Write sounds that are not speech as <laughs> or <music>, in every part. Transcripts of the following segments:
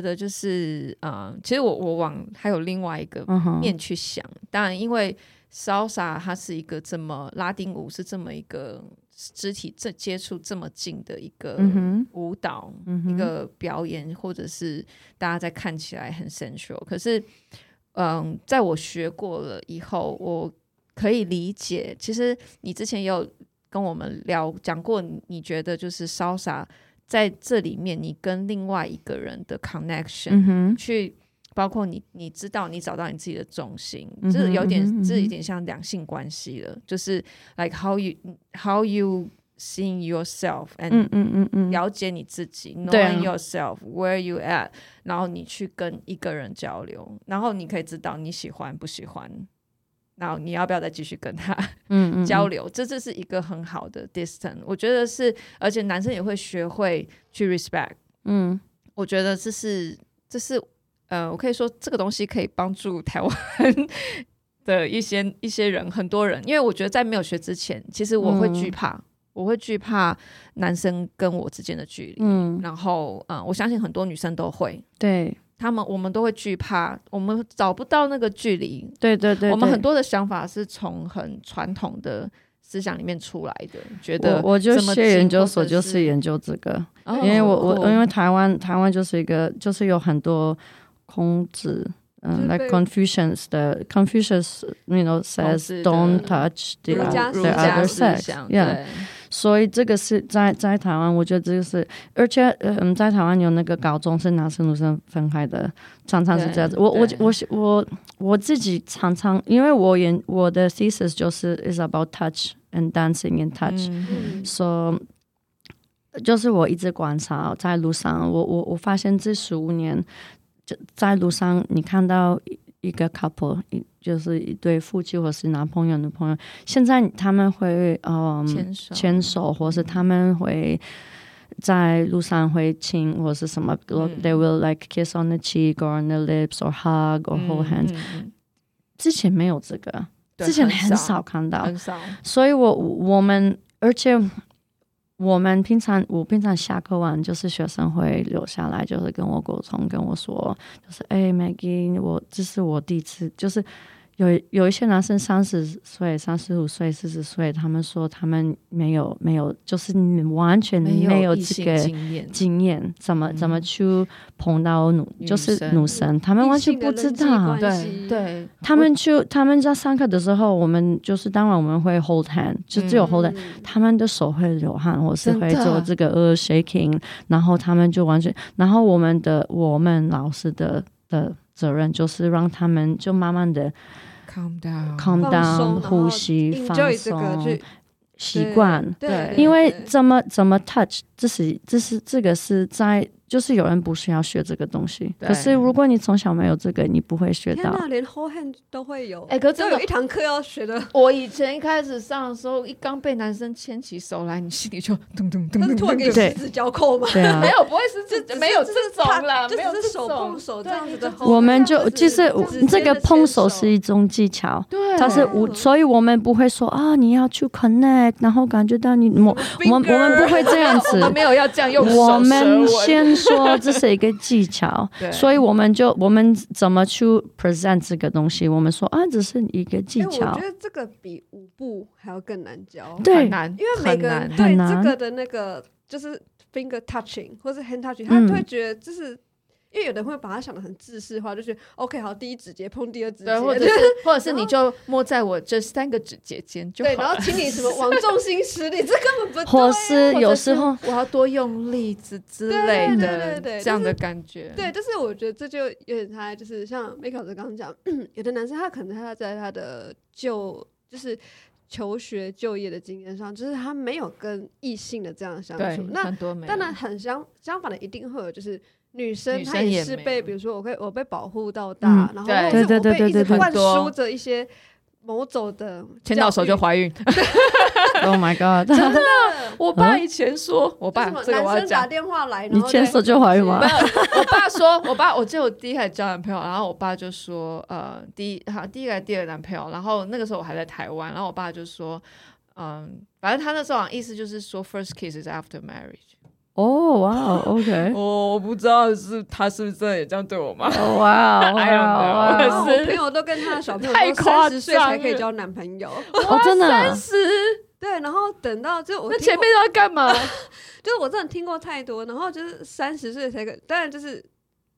觉得就是，嗯，其实我我往还有另外一个面去想，嗯、当然，因为 Salsa 它是一个这么拉丁舞是这么一个肢体这接触这么近的一个舞蹈，嗯、一个表演，或者是大家在看起来很 sensual，可是，嗯，在我学过了以后，我可以理解，其实你之前也有跟我们聊讲过，你觉得就是 Salsa。在这里面，你跟另外一个人的 connection，嗯、去包括你，你知道你找到你自己的重心，这、有点，这、有点像两性关系了，就是 like how you how you seeing yourself and 嗯嗯了解你自己、嗯、knowing yourself where you at，然后你去跟一个人交流，然后你可以知道你喜欢不喜欢。然后你要不要再继续跟他交流？这这是一个很好的 distance，我觉得是，而且男生也会学会去 respect。嗯，我觉得这是这是呃，我可以说这个东西可以帮助台湾的一些一些人，很多人，因为我觉得在没有学之前，其实我会惧怕，嗯、我会惧怕男生跟我之间的距离。嗯，然后嗯、呃，我相信很多女生都会对。他们，我们都会惧怕，我们找不到那个距离。对对，对对对，我们很多的想法是从很传统的思想里面出来的，觉得我，我就学研究所就是研究这个，哦、因为我我因为台湾台湾就是一个就是有很多孔子，嗯，like Confucius 的 Confucius，you know says don't touch the the other sex，yeah。所以这个是在在台湾，我觉得这个是，而且嗯，在台湾有那个高中是男生女生分开的，常常是这样子。我我我我我自己常常，因为我研我的 thesis 就是 is about touch and dancing in touch，所以、嗯 so, 就是我一直观察在路上，我我我发现这十五年就在路上，你看到。一个 couple，一就是一对夫妻，或是男朋友、女朋友。现在他们会嗯牵手，牵手，或是他们会在路上会亲，或是什么、嗯、，they will like kiss on the cheek or on the lips or hug or hold hands、嗯。之前没有这个，之前很少看到，很少。所以我我们而且。我们平常，我平常下课完，就是学生会留下来，就是跟我沟通，跟我说，就是哎，Maggie，我这是我第一次，就是。有有一些男生三十岁、三十五岁、四十岁，他们说他们没有没有，就是完全没有这个经验，怎么怎么去碰到女，就是女生，他们完全不知道。对对，他们去他们在上课的时候，我们就是当然我们会 hold hand，就只有 hold hand，他们的手会流汗，或是会做这个呃 shaking，然后他们就完全，然后我们的我们老师的的责任就是让他们就慢慢的。Calm down，calm down，呼吸，放松，习惯。对，因为怎么怎么 touch，这是这是这个是在。就是有人不是要学这个东西，可是如果你从小没有这个，你不会学到。那连 hold hand 都会有，哎，可是有一堂课要学的。我以前一开始上的时候，一刚被男生牵起手来，你心里就咚咚咚咚。突然给十指交扣吗？对啊，<laughs> 没有，不会是这，没有这种啦，没有手碰手这样子的。我们就其实这个碰手是一种技巧，对，它是无，所以我们不会说啊，你要去 connect，然后感觉到你我我们我们不会这样子，我们没有要这样用手。我们先。说这是一个技巧，<laughs> 对所以我们就我们怎么去 present 这个东西？我们说啊，这是一个技巧。我觉得这个比舞步还要更难教，对，难，因为每个人对这个的那个就是 finger touching 或是 hand touching，他都会觉得这是。因为有的人会把它想的很自私化，就是 OK 好，第一指节碰第二指节，或者 <laughs> 是或者是你就摸在我这三个指节间就好。对，然后请你什么往重心使力，这根本不对。或是有时候我要多用力之之类的，这样的感觉。对，但是我觉得这就有点他就是像梅考德刚刚讲，<clears throat> 有的男生他可能他在他的就就是求学就业的经验上，就是他没有跟异性的这样相处。那当然很相相反的，一定会有就是。女生她也是被，比如说我被我被保护到大，然后我被一直灌输着一些某种的牵到手就怀孕。<laughs> Oh my god！真的，我爸以前说，我爸男生打电话来，你牵手就怀孕吗？没有，<laughs> 我爸说，我爸我记得我第一开始交男朋友，然后我爸就说，呃，第一好第一个第二个男朋友，然后那个时候我还在台湾，然后我爸就说，嗯，反正他那时候意思就是说，first kiss is after marriage。哦，哇，OK，<laughs> 我不知道是他是不是真的也这样对我吗？哇，<laughs> 还有我朋友都跟他的小朋友说三十岁才可以交男朋友，哦，真的三十，对，然后等到就我那前面都要干嘛？<laughs> 就是我真的听过太多，然后就是三十岁才可，当然就是。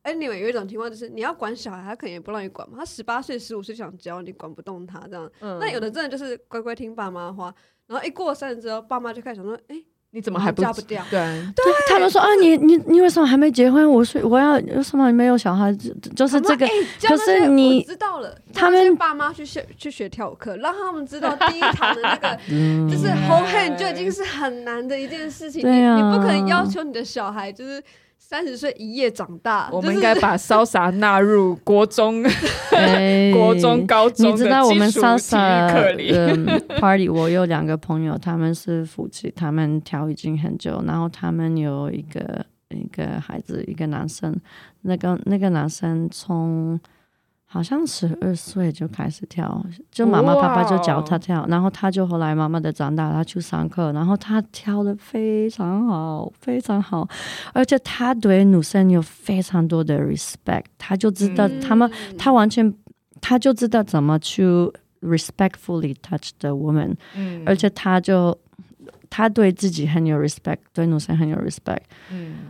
Anyway，有一种情况就是你要管小孩，他可能也不让你管嘛。他十八岁、十五岁想教你，管不动他这样。嗯、那有的真的就是乖乖听爸妈的话，然后一过三十之后，爸妈就开始想说：“哎、欸，你怎么还不嫁不掉？”对，对，他们说啊，你你你为什么还没结婚？我说我要为什么没有小孩子？就是这个。欸、可是你知道了，他们爸妈去学去学跳舞课，让他们知道第一堂的那个 <laughs> 就是 hold hand 就已经是很难的一件事情。对啊、你你不可能要求你的小孩就是。三十岁一夜长大，我们应该把 Salsa 纳入国中、国中、高中。你知道我们 Salsa 的 party，我有两个朋友，他们是夫妻，他们调已经很久，然后他们有一个一个孩子，一个男生，那个那个男生从。好像十二岁就开始跳，就妈妈爸爸就教他跳，然后他就后来慢慢的长大，他去上课，然后他跳的非常好，非常好，而且他对女生有非常多的 respect，他就知道他们，他完全他就知道怎么去 respectfully touch the woman，而且他就他对自己很有 respect，对女生很有 respect，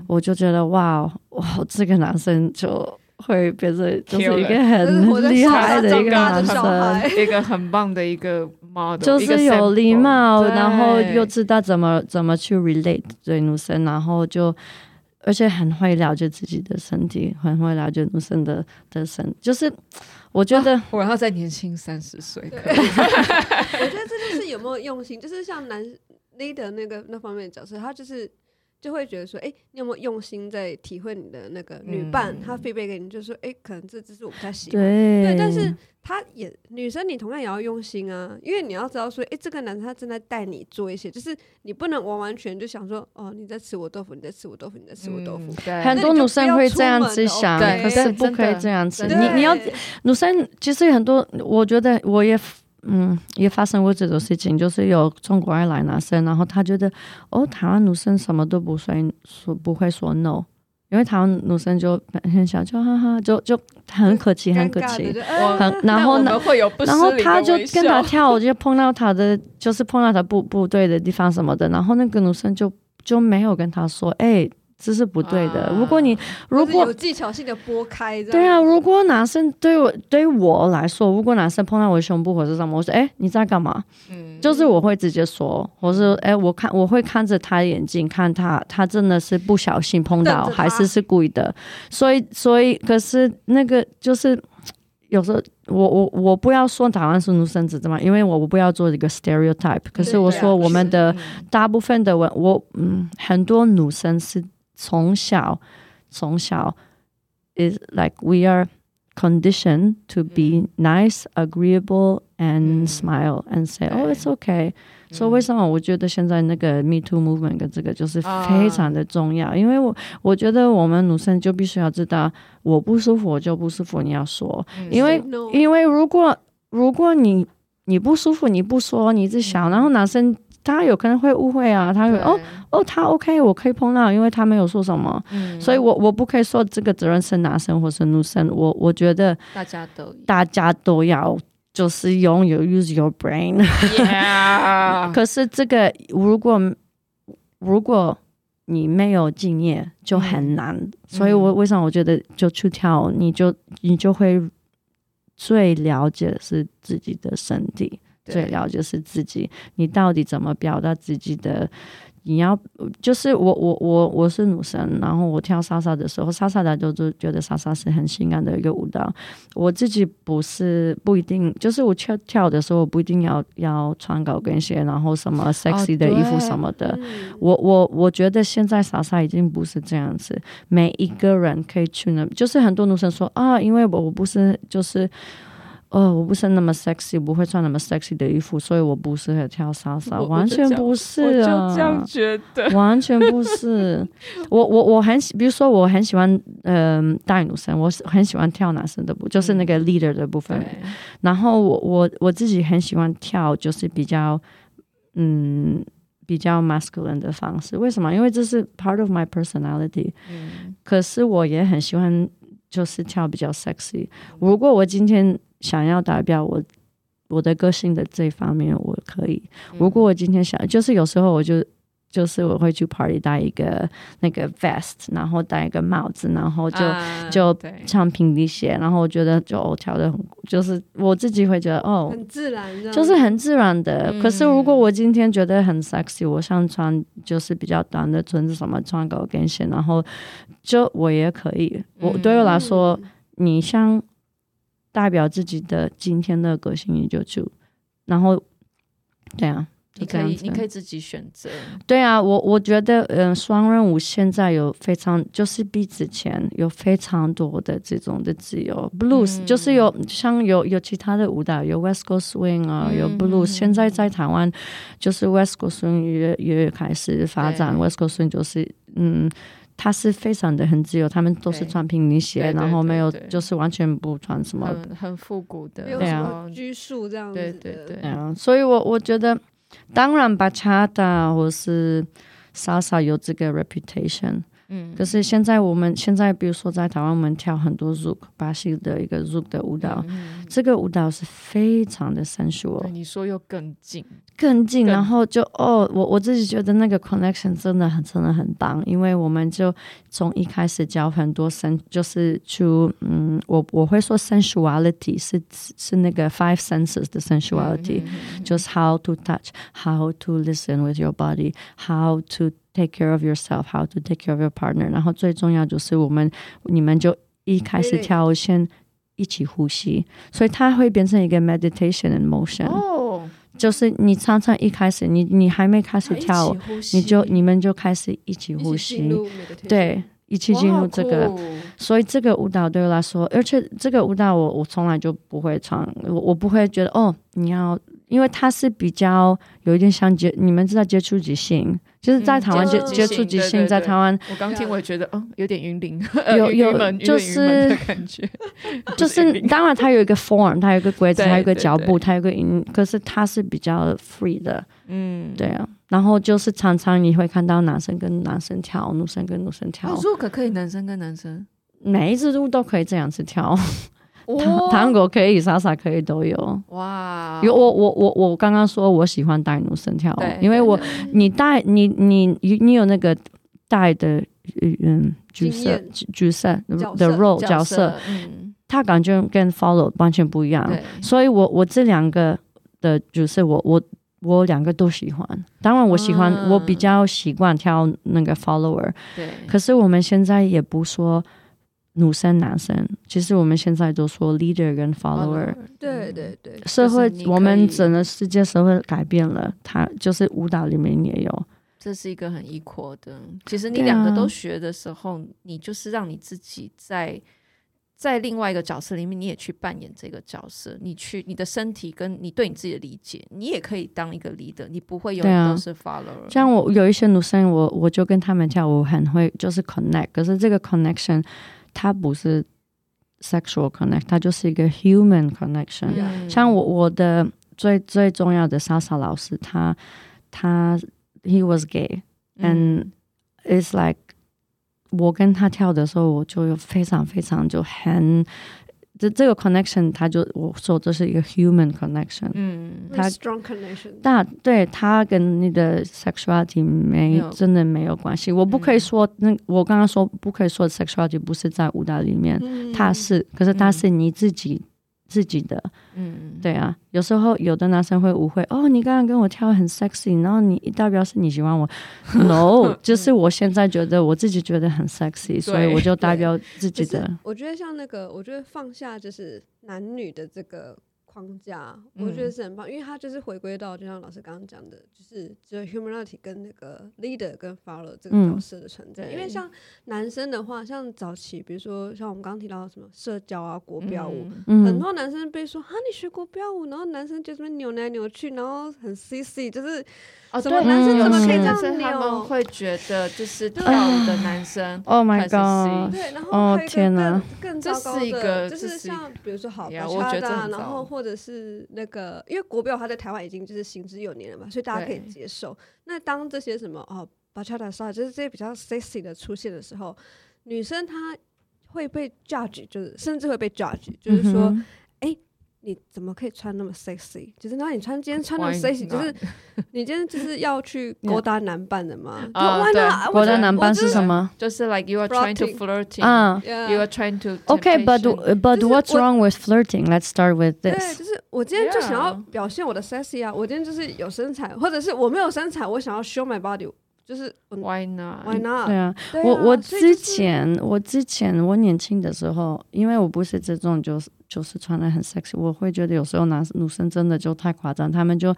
我就觉得哇，哇，这个男生就。会变成就是一个很厉害的一个男生，<laughs> 一个很棒的一个 model，就是有礼貌，然后又知道怎么怎么去 relate 对女生，然后就而且很会了解自己的身体，很会了解女生的的身，就是我觉得、啊、我要再年轻三十岁，可以。<laughs> 我觉得这就是有没有用心，就是像男 leader 那个那方面的角色，他就是。就会觉得说，哎、欸，你有没有用心在体会你的那个女伴？她 feedback 给你，就是说，哎、欸，可能这只是我不太喜欢。对，对，但是她也女生，你同样也要用心啊，因为你要知道说，哎、欸，这个男生他正在带你做一些，就是你不能完完全就想说，哦，你在吃我豆腐，你在吃我豆腐，你在吃我豆腐。对，很多女生会这样子想，可是不可以这样子。你你要女生，其实很多，我觉得我也。嗯，也发生过这种事情，就是有中国外来男生，然后他觉得哦，台湾女生什么都不会说，不会说 no，因为台湾女生就很小就哈哈，就就很客气，很客气，很然后呢，然后他就跟他跳，就碰到他的，就是碰到他不不对的地方什么的，然后那个女生就就没有跟他说，哎。这是不对的。如果你如果有技巧性的拨开，对啊，如果男生对我对我来说，如果男生碰到我的胸部或者什么，我说哎，你在干嘛？嗯，就是我会直接说，我说哎，我看我会看着他眼睛，看他他真的是不小心碰到，还是是故意的。所以所以，可是那个就是有时候我我我不要说台湾是独生子的嘛，因为我我不要做一个 stereotype。可是我说我们的大部分的我我嗯很多女生是。从小，从小，is like we are conditioned to be nice, agreeable, and smile and say, oh, it's okay. 所以为什么我觉得现在那个 Me Too movement 跟这个就是非常的重要？因为我我觉得我们女生就必须要知道，我不舒服我就不舒服，你要说，因为因为如果如果你你不舒服你不说，你一直想，然后男生。他有可能会误会啊，他会哦哦，他 OK，我可以碰到，因为他没有说什么，嗯、所以我我不可以说这个责任是男生或是女生，我我觉得大家都大家都要就是拥有 use your brain，Yeah. <laughs> 可是这个如果如果你没有经验就很难，嗯、所以我为什么我觉得就去跳，你就你就会最了解是自己的身体。最了解是自己，你到底怎么表达自己的？你要就是我我我我是女生，然后我跳莎莎的时候，莎莎的就就觉得莎莎是很性感的一个舞蹈。我自己不是不一定，就是我跳跳的时候，我不一定要要穿高跟鞋，然后什么 sexy 的衣服什么的。哦、我我我觉得现在莎莎已经不是这样子，每一个人可以去那，就是很多女生说啊，因为我我不是就是。哦，我不是那么 sexy，不会穿那么 sexy 的衣服，所以我不适合跳 salsa，完全不是啊，我就这样觉得，完全不是。<laughs> 我我我很喜，比如说我很喜欢，嗯、呃，大女生，我很喜欢跳男生的部，就是那个 leader 的部分。嗯、然后我我我自己很喜欢跳，就是比较，嗯。比较 masculine 的方式。为什么？因为这是 part of my personality。嗯，可是我也很喜欢，就是跳比较 sexy。如果我今天想要代表我我的个性的这方面，我可以。如果我今天想，就是有时候我就。就是我会去 party 戴一个那个 vest，然后戴一个帽子，然后就、啊、就唱平底鞋，然后我觉得就跳的很，就是我自己会觉得哦，很自然，就是很自然的。嗯、可是如果我今天觉得很 sexy，我想穿就是比较短的裙子，什么穿高跟鞋，然后就我也可以。我对我来说，嗯、你想代表自己的今天的个性，你就去，然后对啊。你可以，你可以自己选择。对啊，我我觉得，嗯、呃，双人舞现在有非常，就是比之前有非常多的这种的自由。Blues、嗯、就是有像有有其他的舞蹈，有 West Coast Swing 啊，有 Blues、嗯。现在在台湾，就是 West Coast Swing 也也开始发展。West Coast Swing 就是，嗯，它是非常的很自由，他们都是穿平底鞋，然后没有就是完全不穿什么，很很复古的，对啊，拘束这样子。对对对，啊，所以我我觉得。当然，Bachata 或是 Salsa 有这个 reputation。嗯，可是现在我们现在，比如说在台湾，我们跳很多 Zouk 巴西的一个 Zouk 的舞蹈，嗯、这个舞蹈是非常的 sensual。你说又更近，更近，然后就哦，我我自己觉得那个 connection 真的很真的很棒，因为我们就从一开始教很多 sen，就是就嗯，我我会说 sensuality 是是那个 five senses 的 sensuality，、嗯、就是 how to touch，how to listen with your body，how to Take care of yourself, how to take care of your partner。然后最重要就是我们，你们就一开始跳先一起呼吸，所以它会变成一个 meditation and motion。哦，就是你常常一开始，你你还没开始跳，你就你们就开始一起呼吸，对，一起进入这个。所以这个舞蹈对我来说，而且这个舞蹈我我从来就不会唱，我我不会觉得哦，你要。因为它是比较有一点像接，你们知道接触即兴，就是在台湾接、嗯、接触即兴，在台湾。我刚听，我也觉得，哦，有点云林，<laughs> 有 <laughs> 有就是感觉，<laughs> 就是当然它有一个 form，它有一个规则，它有一个脚步，它有一个音，可是它是比较 free 的，嗯，对啊。然后就是常常你会看到男生跟男生跳，女生跟女生跳。如果可可以男生跟男生，每一支舞都可以这样子跳。糖糖果可以，莎莎可以都有。哇！有我我我我刚刚说我喜欢带女生跳，因为我你带你你你有那个带的嗯角色角色的 role 角色，嗯，他感觉跟 follow 完全不一样，所以我我这两个的角色我我我两个都喜欢。当然我喜欢我比较习惯跳那个 follower，对。可是我们现在也不说。女生、男生，其实我们现在都说 leader 跟 follower。对对对，社会我们整个世界社会改变了，它就是舞蹈里面也有。这是一个很 equal 的。其实你两个都学的时候，啊、你就是让你自己在在另外一个角色里面，你也去扮演这个角色。你去你的身体跟你对你自己的理解，你也可以当一个 leader。你不会永远都是 follower。像我有一些女生，我我就跟他们跳舞很会，就是 connect。可是这个 connection。它不是 sexual connect，它就是一个 human connection。Yeah. 像我我的最最重要的 salsa 老师，他他 he was gay，and it's like 我跟他跳的时候，我就有非常非常就很。这这个 connection，他就我说这是一个 human connection，嗯，它 strong connection，但对它跟你的 sexuality 没真的没有关系。我不可以说，那我刚刚说不可以说 sexuality 不是在舞蹈里面，嗯、它、是，可是它是你自己。嗯自己的，嗯，对啊，有时候有的男生会误会，哦，你刚刚跟我跳很 sexy，然后你代表是你喜欢我，<laughs> no，就是我现在觉得我自己觉得很 sexy，所以我就代表自己的。我觉得像那个，我觉得放下就是男女的这个。框架，我觉得是很棒，嗯、因为他就是回归到，就像老师刚刚讲的，就是只有 humanity 跟那个 leader 跟 follower 这个角色的存在。嗯、因为像男生的话，像早期，比如说像我们刚刚提到什么社交啊、国标舞，嗯、很多男生被说啊，你学国标舞，然后男生就这么扭来扭去，然后很 sexy，就是。哦，怎么男生怎么可以这样子？他们会觉得就是跳舞的男生，Oh my God！对，然后还有一个更更糟糕的，这是一个就是像比如说好，巴恰达，然后或或者是那个，因为国标他在台湾已经就是行之有年了嘛，所以大家可以接受。那当这些什么哦，bachata 啥，就是这些比较 sexy 的出现的时候，女生她会被 judge，就是甚至会被 judge，就是说。你怎么可以穿那么 sexy？就是那你穿今天穿那么 sexy，就是你今天就是要去勾搭男伴的吗？啊，对，勾搭男伴是什么？就是 like you are trying to flirting，啊，you are trying to。Okay，but but what's wrong with flirting? Let's start with this。对，就是我今天就想要表现我的 sexy 啊，我今天就是有身材，或者是我没有身材，我想要 show my body。就是 Why not？Why not？对啊，我我之前我之前我年轻的时候，因为我不是这种，就是就是穿的很 sexy，我会觉得有时候男女生真的就太夸张，他们就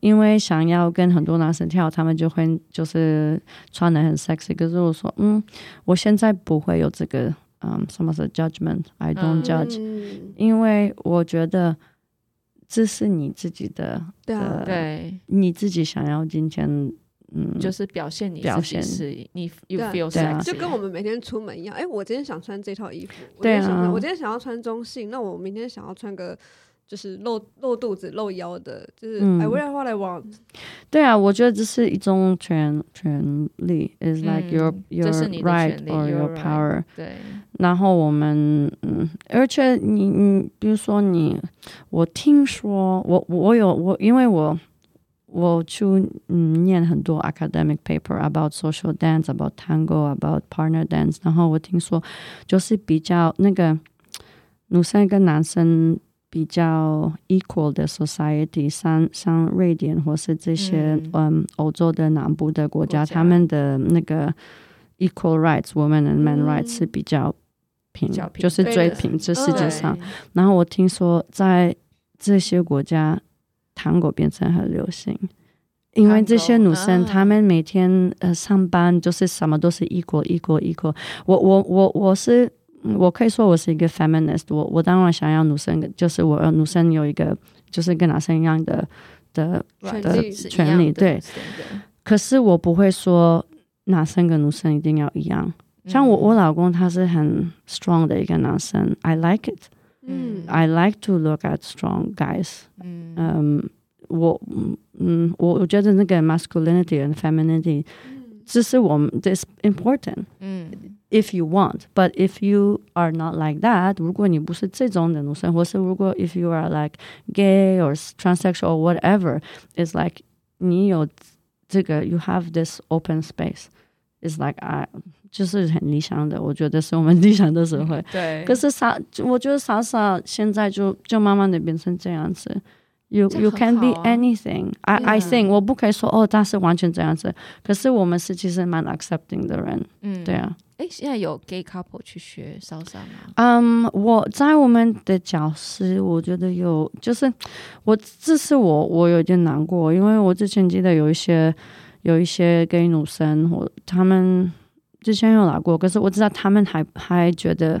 因为想要跟很多男生跳，他们就会就是穿的很 sexy。可是我说，嗯，我现在不会有这个，嗯，什么是 judgment？I don't judge，嗯，因为我觉得这是你自己的，对啊，对，你自己想要今天。嗯，就是表现你表现是你，you feel sexy，就跟我们每天出门一样。哎、欸，我今天想穿这套衣服，我今天想穿，我今天想要穿中性，那我明天想要穿个就是露露肚子、露腰的，就是 I wear what I want。对啊，我觉得这是一种权权利，is like your your right or your power。对。然后我们嗯，而且你你比如说你，我听说我我有我，因为我。我去嗯念很多 academic paper about social dance, about tango, about partner dance。然后我听说，就是比较那个女生跟男生比较 equal 的 society，像像瑞典或是这些嗯欧洲的南部的国家，国家他们的那个 equal rights，women and men rights 是比较平，嗯、就是最平这世界上。然后我听说在这些国家。 探戈变成很流行，因为这些女生她们每天呃上班就是什么都是 equal equal equal。我我我我是我可以说我是一个 feminist，我我当然想要女生就是我女生有一个就是跟男生一样的的的权利，对。可是我不会说男生跟女生一定要一样。像我我老公他是很 strong 的一个男生，I like it。嗯，I like to look at strong guys。嗯，嗯，我嗯我我觉得那个 masculinity and femininity，这是我们 this important。嗯，if you want，but if you are not like that，如果你不是这种的女生，或是如果 if you are like gay or transsexual or whatever，is like 你有这个 you have this open space，is like I。 就是很理想的，我觉得是我们理想的社会。<laughs> 对，可是傻？我觉得莎莎现在就就慢慢的变成这样子。You you can be anything. I I think 我不可以说哦，他是完全这样子。可是我们是其实蛮 accepting 的人。嗯，对啊。哎，现在有 gay couple 去学莎莎吗？嗯，我在我们的教室，我觉得有，就是我这是我我有点难过，因为我之前记得有一些有一些 gay 女生，我他们。之前有来过，可是我知道他们还还觉得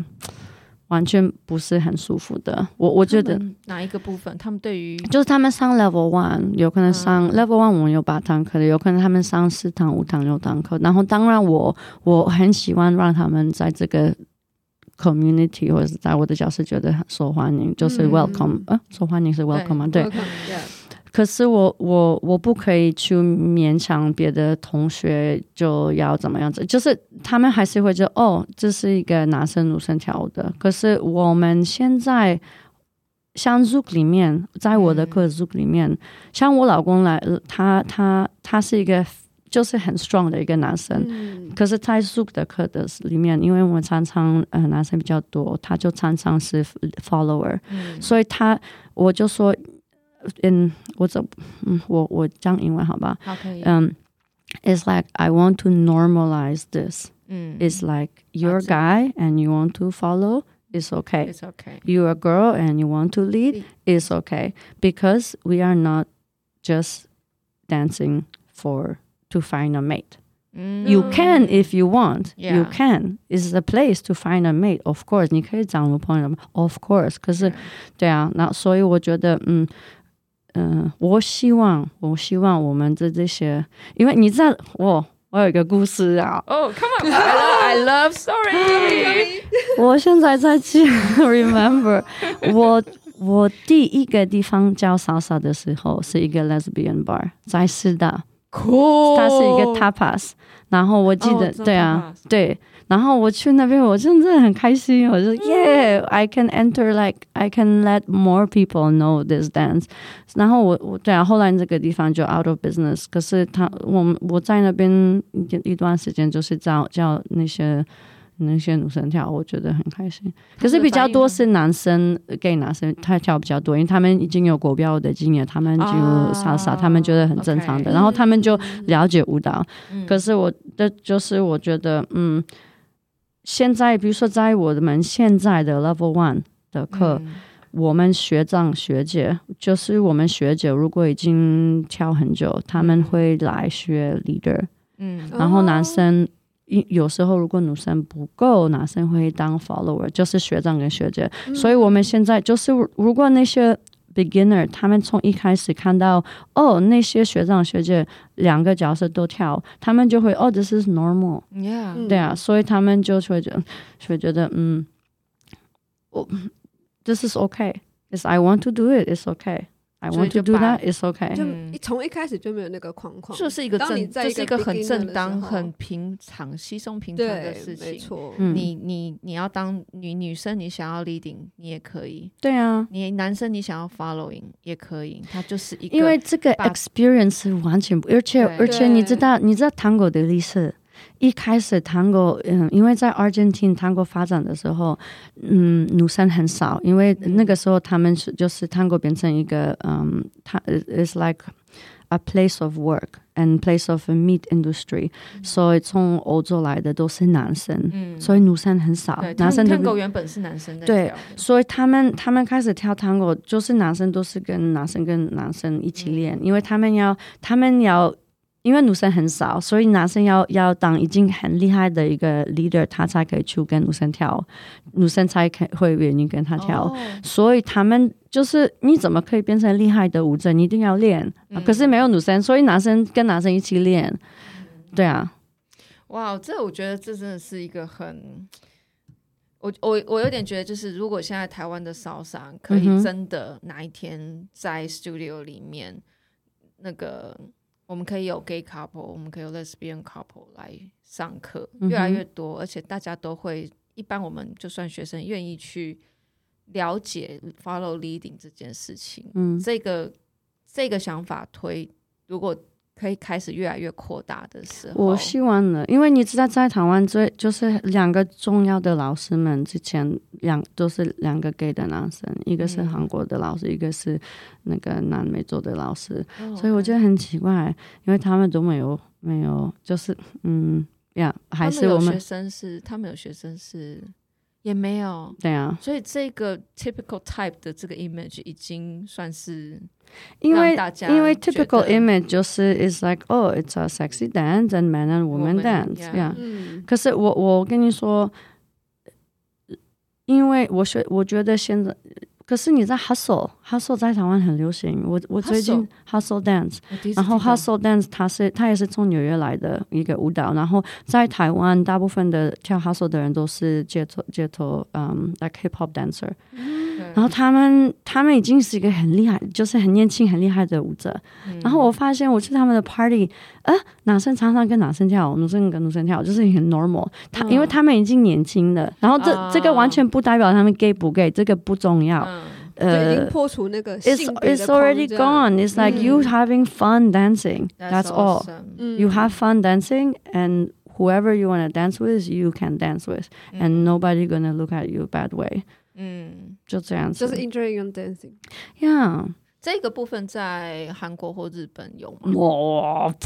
完全不是很舒服的。我我觉得哪一个部分？他们对于就是他们上 level one 有可能上 level one，我们有八堂课的，有可能他们上四堂、五堂、六堂课。然后当然我我很喜欢让他们在这个 community 或者是在我的教室觉得很受欢迎，就是 welcome，嗯、啊，受欢迎是 welcome 吗？对。对可是我我我不可以去勉强别的同学就要怎么样子，就是他们还是会觉得哦，这是一个男生女生跳舞的。可是我们现在像 Zouk 里面，在我的课 Zouk 里面，嗯、像我老公来，他他他是一个就是很 strong 的一个男生。嗯、可是，在 Zouk 的课的里面，因为我们常常呃男生比较多，他就常常是 follower，、嗯、所以他我就说。嗯，我怎嗯，我我讲英文好吧？可以。嗯，It's like I want to normalize this. 嗯，It's like you're a guy and you want to follow. It's okay. It's okay. You're a girl and you want to lead. It's okay because we are not just dancing for to find a mate. You can if you want. You can. It's a place to find a mate. Of course，你可以找女朋友。Of course，可是，对啊，那所以我觉得，嗯。 嗯，我希望，我希望我们的这些，因为你知道，我我有一个故事啊。哦、oh,，Come on，I love, I love story。<laughs> 我现在在记，<laughs> remember，我我第一个地方教 salsa 的时候是一个 lesbian bar，在师大，cool，它是一个 tapas，然后我记得，哦、对啊，对。然后我去那边，我真的很开心。我说，Yeah，I can enter like I can let more people know this dance。然后我我对啊，后来这个地方就 out of business。可是他我我在那边一一段时间，就是教教那些 那些女生跳，我觉得很开心。可是比较多是男生给男生他跳比较多，因为他们已经有国标的经验，他们就傻傻，他们觉得很正常的。然后他们就了解舞蹈。可是我的就是我觉得嗯。现在，比如说，在我们现在的 Level One 的课，嗯、我们学长学姐就是我们学姐，如果已经跳很久，他们会来学 Leader。嗯，然后男生，有有时候如果女生不够，男生会当 Follower，就是学长跟学姐。嗯、所以我们现在就是，如果那些。Beginner，他们从一开始看到哦，那些学长学姐两个角色都跳，他们就会哦，this is normal，Yeah. 对啊，所以他们就会觉得，会觉得嗯，我 this is okay，is I want to do it，it's okay。I want to do that. It's okay. 就从一开始就没有那个框框，这是一个正，这是一个很正当、很平常、稀松平常的事情。没错，你你你要当女女生，你想要 leading，你也可以。对啊，你男生你想要 following 也可以。它就是一个，因为这个 experience 完全不，而且而且你知道，你知道 Tango 的历史。一开始 Tango，嗯，因为在 Argentina Tango 发展的时候，嗯，女生很少，因为那个时候他们是就是 Tango 变成一个，嗯，它 is like a place of work and place of a meat industry，嗯，所以从欧洲来的都是男生，嗯，所以女生很少，对男生 Tango 原本是男生的，对，所以他们他们开始跳 Tango，就是男生都是跟男生跟男生一起练，嗯，因为他们要他们要。因为女生很少，所以男生要要当已经很厉害的一个 leader，他才可以去跟女生跳，女生才肯会愿意跟他跳。Oh. 所以他们就是你怎么可以变成厉害的舞者？你一定要练。嗯、可是没有女生，所以男生跟男生一起练。嗯、对啊，哇，这我觉得这真的是一个很，我我我有点觉得，就是如果现在台湾的 salsa 可以真的哪一天在 studio 里面、嗯、那个。我们可以有 gay couple，我们可以有 lesbian couple 来上课，越来越多，而且大家都会。一般我们就算学生愿意去了解 follow leading 这件事情，嗯，这个这个想法推，如果。可以开始越来越扩大的时候，我希望呢，因为你知道，在台湾最就是两个重要的老师们之前两都是两个 gay 的男生，一个是韩国的老师，嗯、一个是那个南美洲的老师，哦、所以我觉得很奇怪，因为他们都没有没有，就是嗯呀，还是我们学生是他们有学生是。也没有，对啊，所以这个 typical type 的这个 image 已经算是，因为因为 typical image 就是 is like oh it's a sexy dance and men and women dance yeah，可是我我跟你说，因为我学我觉得现在。 可是你在 hustle，hustle 在台湾很流行。我我最近 hustle dance，然后 hustle dance 它是它也是从纽约来的一个舞蹈。然后在台湾，大部分的跳 hustle 的人都是街头街头，嗯，like hip hop dancer。然后他们他们已经是一个很厉害，就是很年轻很厉害的舞者。然后我发现我去他们的 party，呃，男生常常跟男生跳，女生跟女生跳，就是很 normal。他因为他们已经年轻了，然后这这个完全不代表他们 gay 不 gay，这个不重要。呃，已经破除那个 it's it's already gone. It's like you having fun dancing. That's all. You have fun dancing, and whoever you wanna dance with, you can dance with, and nobody gonna look at you bad way. 嗯，就这样子，就是 enjoy your dancing。Yeah，这个部分在韩国或日本有吗？我，<laughs>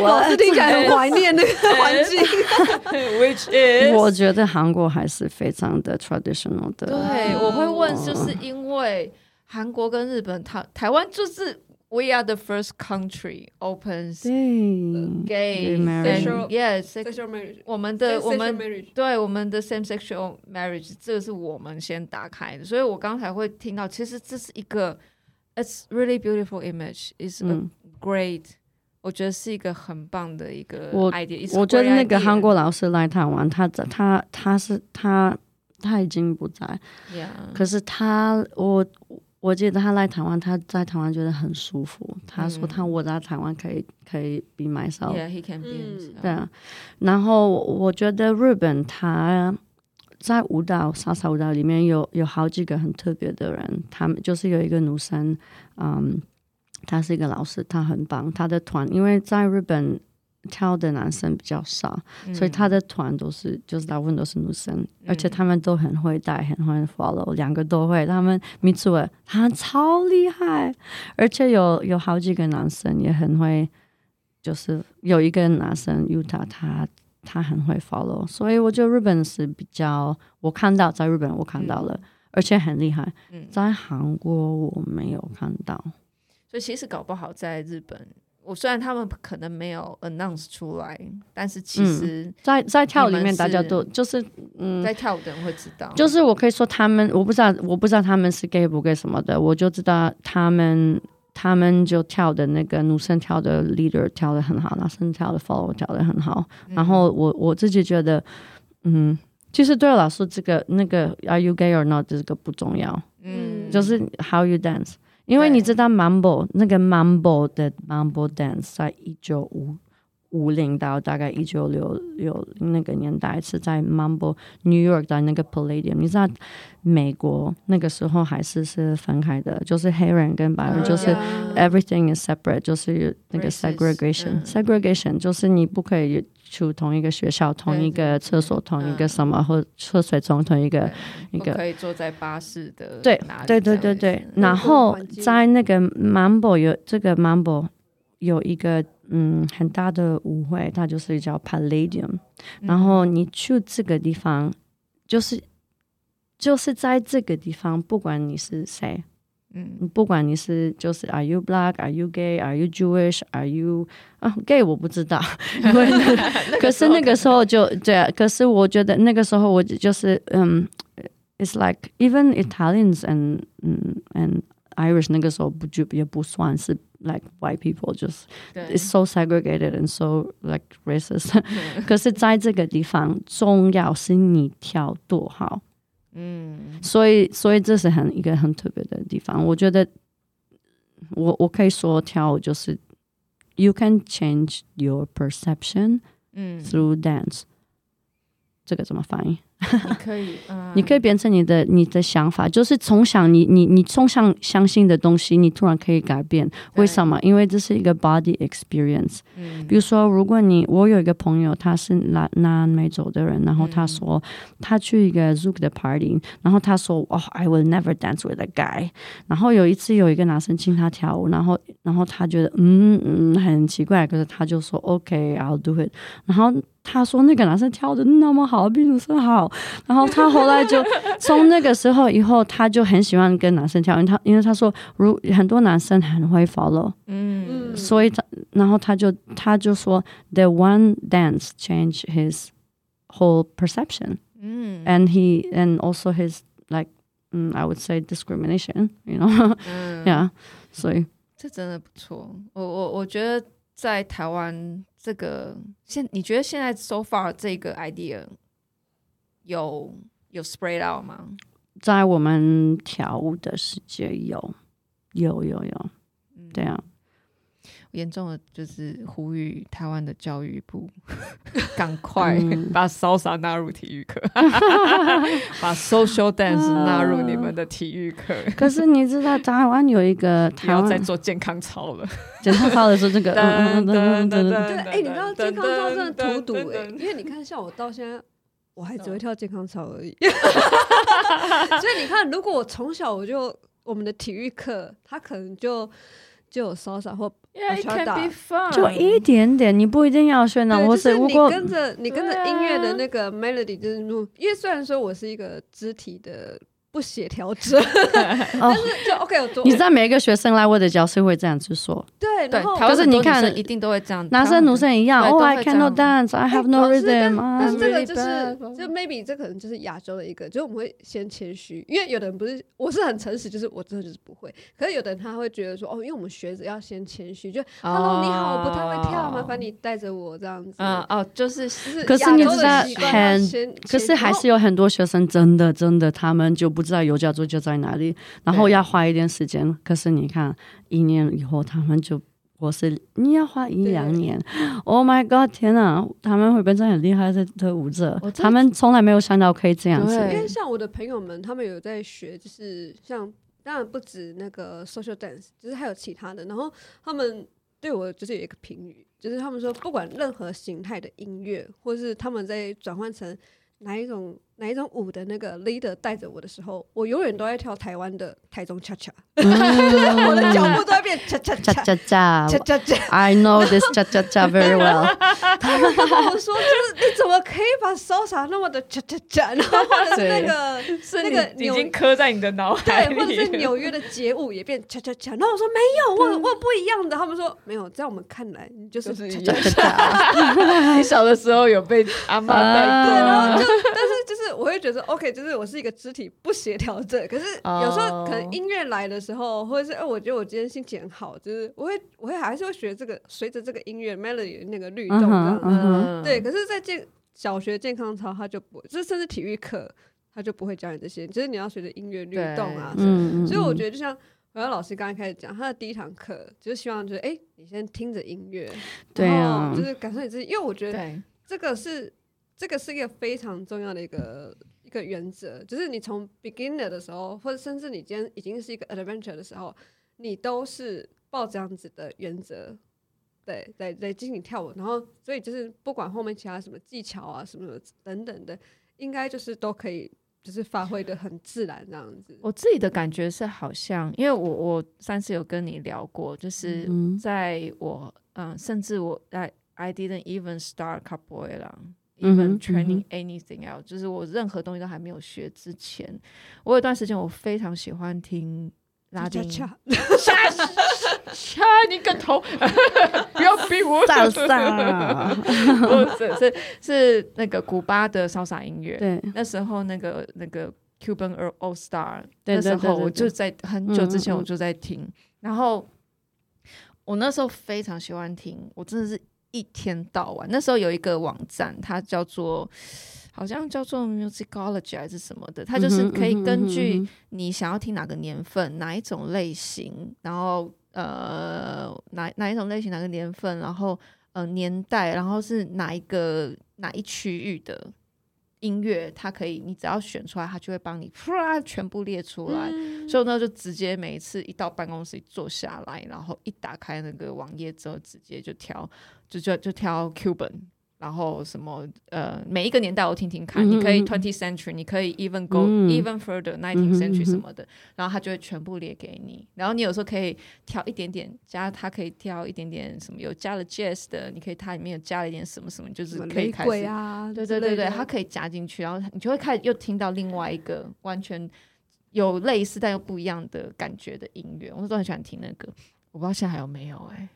我老是听起来很怀念那个环境。<laughs> Which is，我觉得韩国还是非常的 traditional 的。对，我会问，就是因为韩国跟日本，台台湾就是。We are the first country opens gay marriage. Yes, sexual marriage. 我们的我们对我们的 same sexual marriage，这个是我们先打开的。所以我刚才会听到，其实这是一个，It's really beautiful image. It's a great，我觉得是一个很棒的一个 idea。我觉得那个韩国老师来台湾，他他他是他。 他已经不在。Yeah. 可是他，我 我记得他来台湾，他在台湾觉得很舒服。他说他我在台湾可以可以 be myself。Yeah, he can be himself. 对啊，然后我觉得日本他在舞蹈莎莎舞蹈里面有有好几个很特别的人，他们就是有一个女生，嗯，她是一个老师，她很棒，她的团因为在日本。跳的男生比较少，嗯、所以他的团都是就是大部分都是女生，嗯、而且他们都很会带，很会 follow，两个都会。他们米祖尔他超厉害，而且有有好几个男生也很会，就是有一个男生 Yuta 他他很会 follow，所以我觉得日本是比较我看到在日本我看到了，嗯、而且很厉害。在韩国我没有看到，所以其实搞不好在日本。我虽然他们可能没有 announce 出来，但是其实，在在跳舞里面，大家都就是嗯，在跳舞的人会知道。就是我可以说他们，我不知道，我不知道他们是 gay 不 gay 什么的，我就知道他们，他们就跳的那个女生跳的 leader 跳的很好，男生跳的 follow 跳的很好。然后我我自己觉得，嗯，其实对我来说，这个那个 Are you gay or not 这个不重要，嗯，就是 How you dance。因为你知道 Mambo 那个 Mambo 的 Mambo dance 在一九五五零到大概一九六六那个年代是在 Mambo New York 的那个 Palladium。你知道美国那个时候还是是分开的，就是黑人跟白人就是 everything is separate，就是那个 segregation segregation 就是你不可以。去同一个学校，同一个厕所，同一个什么，或厕水中同一个一个可以坐在巴士的对对对对对。然后在那个 Mambo 有这个 Mambo 有一个嗯很大的舞会，它就是叫 Palladium。然后你去这个地方，就是就是在这个地方，不管你是谁。嗯，不管你是就是 Are you black? Are you gay? Are you Jewish? Are you 啊 gay？我不知道，因为<laughs> 可是那个时候就对啊。可是我觉得那个时候我就是嗯，It's like even Italians and 嗯 and Irish 那个时候不就也不算是 like white people，就是 It's so segregated and so like racist。可是在这个地方，重要是你跳多好。 <laughs> 嗯，所以所以这是很一个很特别的地方。我觉得我我可以说跳舞就是 you can change your perception，嗯，through dance。这个怎么翻译？<laughs> 你可以，嗯、你可以变成你的你的想法，就是从小你你你从小相信的东西，你突然可以改变。为什么？因为这是一个 body experience。嗯，比如说，如果你我有一个朋友，他是南南美洲的人，然后他说、嗯、他去一个 Zouk 的 party，然后他说哦，I will never dance with a guy。然后有一次有一个男生请他跳舞，然后然后他觉得嗯嗯很奇怪，可是他就说 OK，I'll do it。然后。他说那个男生跳的那么好，比女生好。然后他后来就从那个时候以后，他就很喜欢跟男生跳，因为他因为他说，如很多男生很会 follow，嗯，所以他然后他就他就说，the one dance change his whole perception，嗯，and he and also his like，嗯，I would say discrimination，you know，嗯，yeah，所以这真的不错。我我我觉得在台湾。这个现你觉得现在 so far 这个 idea 有有 spread out 吗？在我们跳舞的世界有有有有，嗯、对啊，严重的就是呼吁台湾的教育部 <laughs> 赶快把 salsa 纳入体育课，<laughs> 把 social dance 纳入你们的体育课。可是你知道台湾有一个台湾，不要再做健康操了。健康操的时候，这个，<laughs> 对，哎，你知道健康操真的荼毒哎，因为你看，像我到现在，我还只会跳健康操而已。<laughs> 所以你看，如果我从小我就我们的体育课，他可能就就有 salsa 或 bachata，就一点点，你不一定要学那。我是如果你跟着你跟着音乐的那个 melody，就是因为虽然说我是一个肢体的。不协调者，<laughs> 但是就 OK。你知道每一个学生来我的教室会这样子说，对，对，就是你看一定都会这样，男生女生一样。Oh, I cannot dance, I have no rhythm。但这个就是，就 maybe 这可能就是亚洲的一个，就是我们会先谦虚，因为有的人不是，我是很诚实，就是我真的就是不会。可是有的人他会觉得说，哦，因为我们学着要先谦虚，就 Hello 你好，我不太会跳，麻烦你带着我这样子。嗯哦，就是是，可是你知道很，可是还是有很多学生真的真的他们就不。不知道有教做就在哪里，然后要花一点时间。可是你看，一年以后他们就我是你要花一两年。Oh my god！天哪，他们会变成很厉害的的舞者。他们从来没有想到可以这样子。因为像我的朋友们，他们有在学，就是像当然不止那个 social dance，就是还有其他的。然后他们对我就是有一个评语，就是他们说，不管任何形态的音乐，或是他们在转换成哪一种。哪一种舞的那个 leader 带着我的时候，我永远都在跳台湾的台中恰恰，<laughs> 我的脚步都在变恰恰恰恰恰恰恰。I know this 恰恰恰 very well。他们跟我说，就是你怎么可以把 salsa 那么的恰恰恰，<laughs> 然后或者是那个是那个已经刻在你的脑海或者是纽约的街舞也变恰恰恰。然后我说没有，我我不一样的。他们说没有，在我们看来你就是恰恰恰。你小的时候有被阿妈带过，然后就但是。我会觉得 OK，就是我是一个肢体不协调者。可是有时候可能音乐来的时候，或者是哎，我觉得我今天心情很好，就是我会我会还是会学这个，随着这个音乐 melody 的那个律动这样子。Uh-huh, uh-huh. 对，可是，在健小学健康操，他就不，就是甚至体育课，他就不会教你这些。就是你要随着音乐律动啊。嗯，所以我觉得，就像我要老师刚刚开始讲，他的第一堂课就是希望，就是哎，你先听着音乐，对啊，就是感受你自己，因为我觉得这个是。这个是一个非常重要的一个一个原则，就是你从 beginner 的时候，或者甚至你今天已经是一个 adventure 的时候，你都是抱这样子的原则，对，在在进行跳舞，然后所以就是不管后面其他什么技巧啊什么什么等等的，应该就是都可以，就是发挥的很自然这样子。我自己的感觉是好像，因为我我上次有跟你聊过，就是在我嗯、呃，甚至我在 I didn't even start capoeira Even training anything else，就是我任何东西都还没有学之前，我有段时间我非常喜欢听拉丁。<laughs> 恰恰，你个头！<laughs> 不要逼我。salsa <laughs> 不是，是是那个古巴的 salsa 音乐。对，那时候那个那个 Cuban All Star，那时候我就在很久之前我就在听，然后我那时候非常喜欢听，我真的是。一天到晚，那时候有一个网站，它叫做好像叫做 Musicology 还是什么的，它就是可以根据你想要听哪个年份、哪一种类型，然后呃哪哪一种类型、哪个年份，然后呃年代，然后是哪一个哪一区域的。音乐，它可以，你只要选出来，它就会帮你 <laughs> 啪全部列出来。嗯、所以呢，就直接每一次一到办公室一坐下来，然后一打开那个网页之后，直接就挑，就就就挑 Cuban。然后什么呃，每一个年代我听听看，嗯、你可以 twentieth century，你可以 even go、嗯、even further nineteenth century 什么的，嗯、然后他就会全部列给你。然后你有时候可以挑一点点加，它可以挑一点点什么有加了 jazz 的，你可以它里面有加了一点什么什么，就是可以开始啊，对对对对，它可以加进去，然后你就会开始又听到另外一个完全有类似但又不一样的感觉的音乐。我都很喜欢听那个，我不知道现在还有没有哎、欸。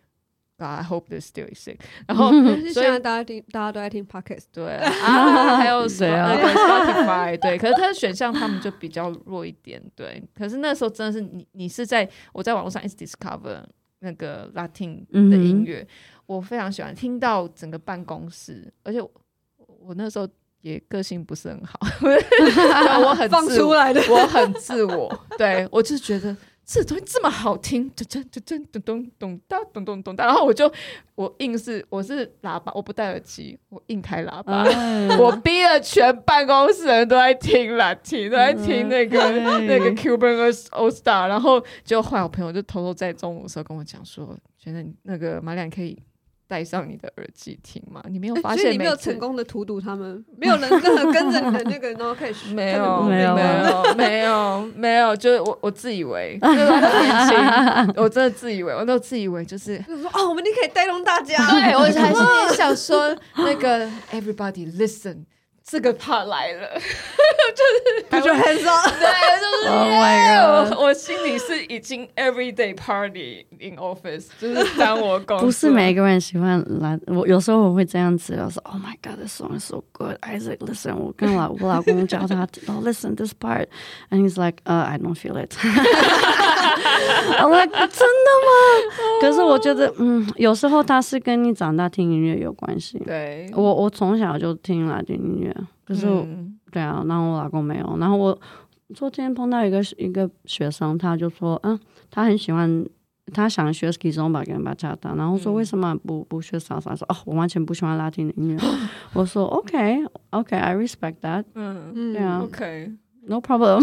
I hope this still exist。<laughs> 然后，所以现在大家听，大家都在听 Podcast，对啊，还有谁啊 Spotify，对。可是它的选项他们就比较弱一点，对。可是那时候真的是你，你是在我在网络上一直 discover 那个 Latin 的音乐，我非常喜欢听到整个办公室，而且我，我那时候也个性不是很好，我很放出来的，我很自我，对我就是觉得。这东西这么好听，噔噔噔噔噔噔咚哒咚咚咚哒，然后我就我硬是我是喇叭，我不戴耳机，我硬开喇叭，我逼了全办公室人都在听啦，听都在听那个那个 Cuban All Star，然后就后来我朋友就偷偷在中午的时候跟我讲说，觉得那个玛丽亚可以。戴上你的耳机听嘛？你没有发现？所以你没有成功的荼毒他们，没有人跟着跟着你的那个 no cash，没有没有没有没有没有，就是我我自以为，就是我年轻，我真的自以为，我都自以为就是说哦，我们你可以带动大家。对，我还是想说那个 everybody listen。这个 part 来了，就是就觉得<laughs> 很爽，对，就是 <laughs> Oh my god！我心里是已经 everyday party in office，就是当我工作不是每个人喜欢来，我有时候我会这样子，我说 Oh my god，this song is so good，Isaac listen，我跟老我老公教他，Oh listen this <laughs> part，and he's like，uh，I don't feel it。 I'm like 真的吗？可是我觉得，嗯，有时候他是跟你长大听音乐有关系。对，我我从小就听拉丁音乐， 可是、嗯、对啊，然后我老公没有。然后我昨天碰到一个一个学生，他就说，嗯，他很喜欢，他想学 Kizomba 跟巴恰达，然后说为什么不不学萨萨？说哦，我完全不喜欢拉丁的音乐。<laughs> 我说 OK OK，I respect that。<laughs> 嗯嗯，对啊，OK。<laughs> No problem.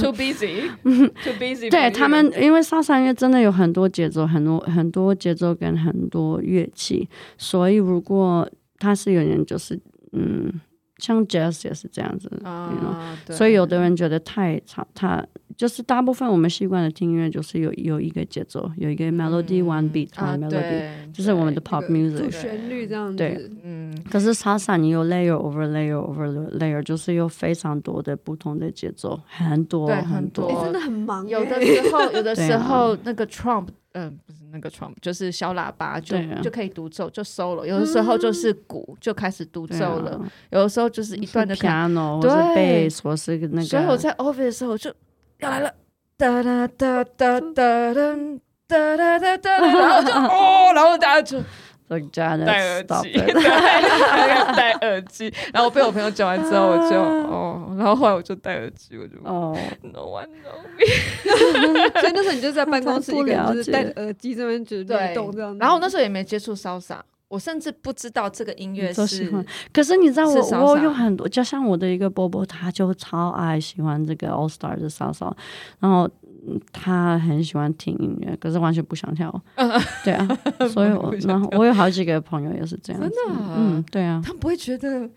Too busy. Too busy. 对他们，因为萨萨音乐真的有很多节奏，很多很多节奏跟很多乐器，所以如果他是有人就是嗯，像 Jazz 也是这样子啊，you know? 所以有的人觉得太长，他就是大部分我们习惯的听音乐就是有有一个节奏，有一个 melody one beat one melody，就是我们的 pop music 主旋律这样子。对，嗯。可是萨萨你有 layer over layer over layer，就是有非常多的不同的节奏，很多很多，真的很忙。有的时候，有的 <laughs> 时候那个 trump，嗯，不是那个 trump，就是小喇叭就就可以独奏就 solo，有的时候就是鼓就开始独奏了，有的时候就是一段的 piano 或者 bass 或是那个。所以我在 office 的时候就。要来了，哒哒哒哒哒哒哒哒哒哒，然后就哦，然后大家就戴耳机，<laughs> 戴耳机，<laughs> 然后被我朋友讲完之后，我就哦，然后后来我就戴耳机，我就哦，<laughs> no one know me，所以那时候你就在办公室一个人就是戴着耳机这边就律动这样，然后那时候也没接触 salsa。我甚至不知道这个音乐是喜欢，可是你知道我我有很多，就像我的一个波波，他就超爱喜欢这个 All Star 的 salsa，然后他很喜欢听音乐，可是完全不想跳。对啊，<laughs> 所以我然后我有好几个朋友也是这样子，真的，嗯，对啊，他不会觉得。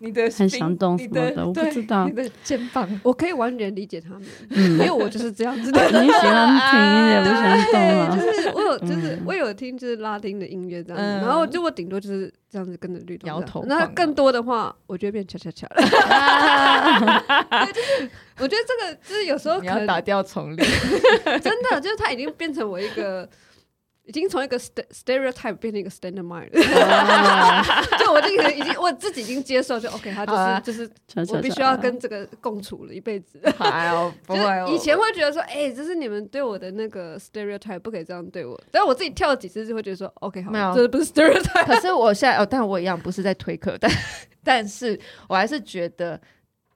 你的很想动什么的，我不知道。你的肩膀，我可以完全理解他们，因为我就是这样子的。<laughs> 你喜欢听音乐，不想动啊？就是我有，就是我有听，就是拉丁的音乐这样子。然后就我顶多就是这样子跟着律动，摇头。那更多的话，我觉得变恰恰恰了。<laughs> 对，就是我觉得这个就是有时候可能打掉重练。<laughs> 真的，就是它已经变成我一个。已经从一个 stereotype 变成一个 standard mind，<laughs> 就我这个已经我自己已经接受，就 OK，他就是就是我必须要跟这个共处了一辈子。<laughs> 还哦，<laughs> 不会哦。以前会觉得说，哎，这是你们对我的那个 stereotype，不可以这样对我。但是我自己跳了几次就会觉得说，OK，好，没有，这不是 stereotype。可是我现在哦，但我一样不是在推课，但但是我还是觉得。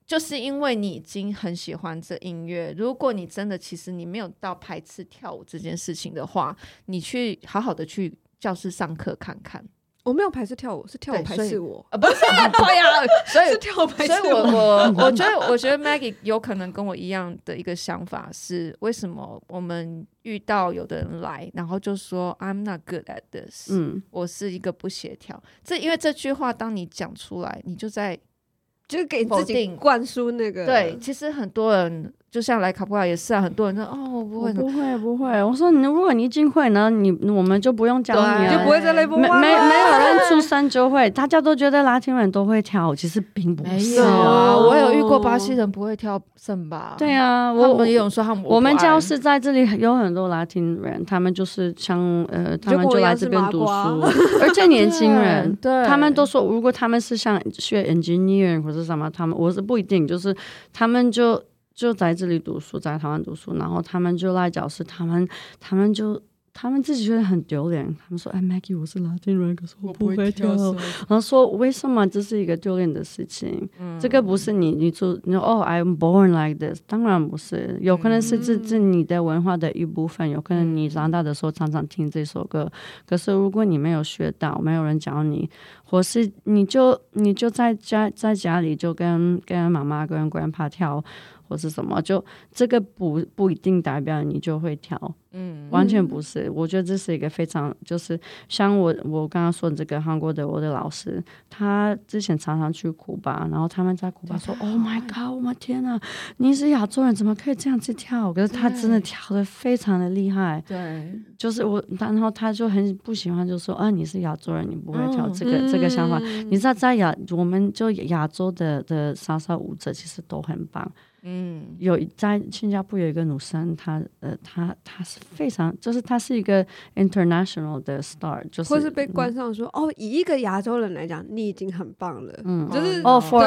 就是因为你已经很喜欢这音乐，如果你真的其实你没有到排斥跳舞这件事情的话，你去好好的去教室上课看看。我没有排斥跳舞，是跳舞排斥我啊，不是对呀，<laughs> 所以是跳舞排斥我。所以我我 <laughs> 我觉得，我觉得 Maggie 有可能跟我一样的一个想法是，为什么我们遇到有的人来，然后就说 I'm not good at this，嗯，我是一个不协调。这因为这句话，当你讲出来，你就在。就是给自己灌输那个对，其实很多人就像来卡布拉也是啊，很多人说哦，我不会，不会，不会。我说你如果你已经会呢，你我们就不用教你了，就不会在那边。没没没有人出生就会，大家都觉得拉丁人都会跳，其实并不是啊。我有遇过巴西人不会跳圣巴，对啊，我们也有说他们。我们教室在这里有很多拉丁人，他们就是像呃，他们就来这边读书，<laughs> 而且年轻人，对，他们都说如果他们是像学 engineer 或者。是什么？他们我是不一定，就是他们就就在这里读书，在台湾读书，然后他们就来教室，他们他们就。他们自己觉得很丢脸，他们说：“哎，Maggie，我是拉丁人，可是我不会跳。会”然后说：“为什么这是一个丢脸的事情？嗯、这个不是你，你说你说哦，I'm born like this。当然不是，有可能是这这你的文化的一部分，有可能你长大的时候常常听这首歌。可是如果你没有学到，没有人教你，或是你就你就在家在家里就跟跟妈妈跟 grandpa 跳，或是什么，就这个不不一定代表你就会跳。”嗯，完全不是。我觉得这是一个非常，就是像我我刚刚说的这个韩国的我的老师，他之前常常去古巴，然后他们在古巴说：“Oh my god，我的天呐，你是亚洲人，怎么可以这样子跳？”可是他真的跳的非常的厉害。对，就是我，然后他就很不喜欢，就说：“啊，你是亚洲人，你不会跳这个、嗯、这个想法。嗯”你知道，在亚我们就亚洲的的莎莎舞者其实都很棒。嗯，有在新加坡有一个女生，她呃，她她是非常，就是她是一个 international 的 star，就是或是被冠上说、嗯、哦，以一个亚洲人来讲，你已经很棒了，嗯，就是哦，for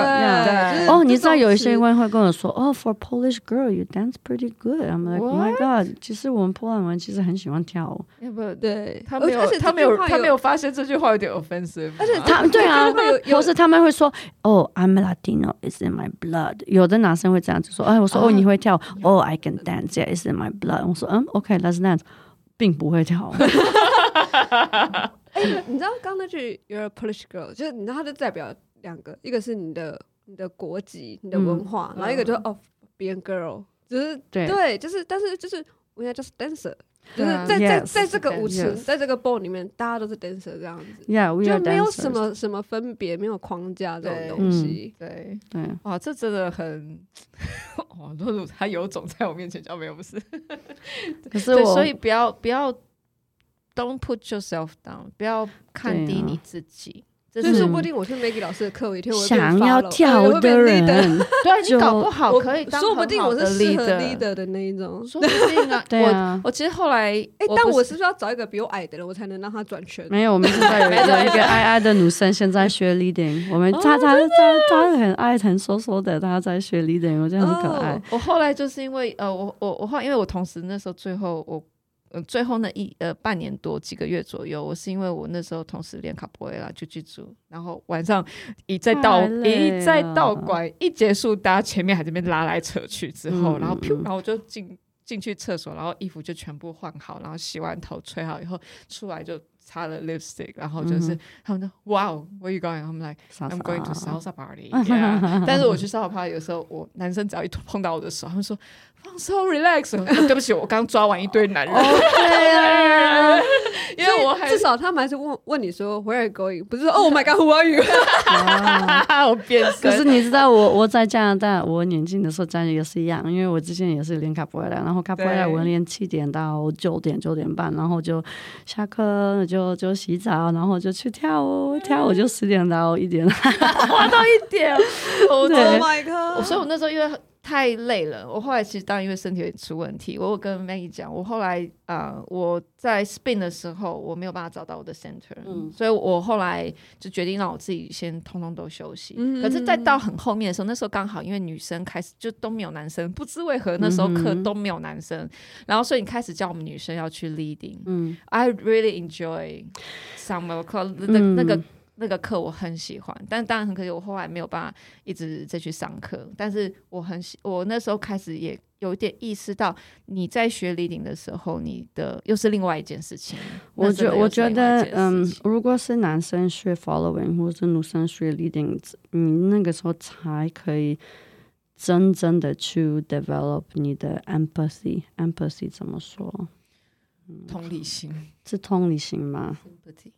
哦，你知道有一些人会跟我说，哦，for Polish girl you dance pretty good，I'm like oh my god，其实我们波兰人其实很喜欢跳舞，不对，他没有，他没有，他没有发现这句话有点 offensive，而且他对啊，或是他们会说，哦，I'm Latino，it's in my blood，有的男生会这样。就说哎，我说哦，你会跳哦，I can dance，yeah，it's in my blood。我说嗯，OK，let's dance，并不会跳。<laughs> 哎，你知道刚刚那句 You're a Polish girl，就是你知道它就代表两个，一个是你的你的国籍、你的文化，然后一个就是哦，being girl，只是对，就是但是就是我应该就是 dancer。就是在在在这个舞池，在这个 ball 里面，大家都是 dancer 这样子，就没有什么什么分别，没有框架这种东西。对对，哇，这真的很哇，<laughs> 露露他有种在我面前叫没有不是，可是我所以不要不要 don't put yourself down，不要看低你自己。所以说不定我去 Maggie 老师的课，有一天我想要跳的人，<laughs> 对，你搞不好可以当，说不定我是适合 leader 的那一种，说不定啊。<laughs> 对啊，我其实后来，哎，但我是不是要找一个比我矮的人，我才能让他转圈？没有，我们现在有一个 <laughs> 矮矮的女生，现在学 leading。我们她她她她很爱，很瘦瘦的，她在学 leading，我觉得很可爱。我后来就是因为呃，我我我后来因为我同时那时候最后我。呃，最后那一呃半年多几个月左右，我是因为我那时候同时练卡波维拉就去住，然后晚上一再倒一再倒拐一结束，大家前面还这边拉来扯去之后，嗯、然后噗，然后我就进进去厕所，然后衣服就全部换好，然后洗完头吹好以后出来就。擦了 lipstick，然后就是他们说，Wow，where are you going？他们 like I'm going to salsa party。<laughs> 但是我去 salsa party 的时候，我男生只要一碰到我的手，他们说放松，relax。对不起，我刚抓完一堆男人。对啊，<laughs> 因为我至少他们还是问问你说 Where are you going？不是说 Oh my God，Who are you？我变身。可是你知道我我在加拿大，我年轻的时候这样也是一样，因为我之前也是练卡波维拉，然后卡波维拉我练七点到九点九点半，然后就下课就。就洗澡，然后就去跳舞，跳舞就十点到一点，<laughs> 玩到一点。Oh my god！所以，我那时候因为太累了，我后来其实当然因为身体有点出问题，我有跟 Maggie 讲，我后来啊、呃，我在 spin 的时候，我没有办法找到我的 center，、嗯、所以我后来就决定让我自己先通通都休息。嗯、可是再到很后面的时候，那时候刚好因为女生开始就都没有男生，不知为何那时候课都没有男生，嗯、然后所以你开始叫我们女生要去 leading。嗯，I really enjoy summer club 那那个。那个课我很喜欢，但当然很可惜，我后来没有办法一直再去上课。但是我很喜，我那时候开始也有点意识到，你在学 leading 的时候，你的又是另外一件事情。我觉我觉得，嗯，如果是男生学 following，或者是女生学 leading，你那个时候才可以真正的去 develop 你的 empathy。empathy 怎么说？同理心是同理心吗？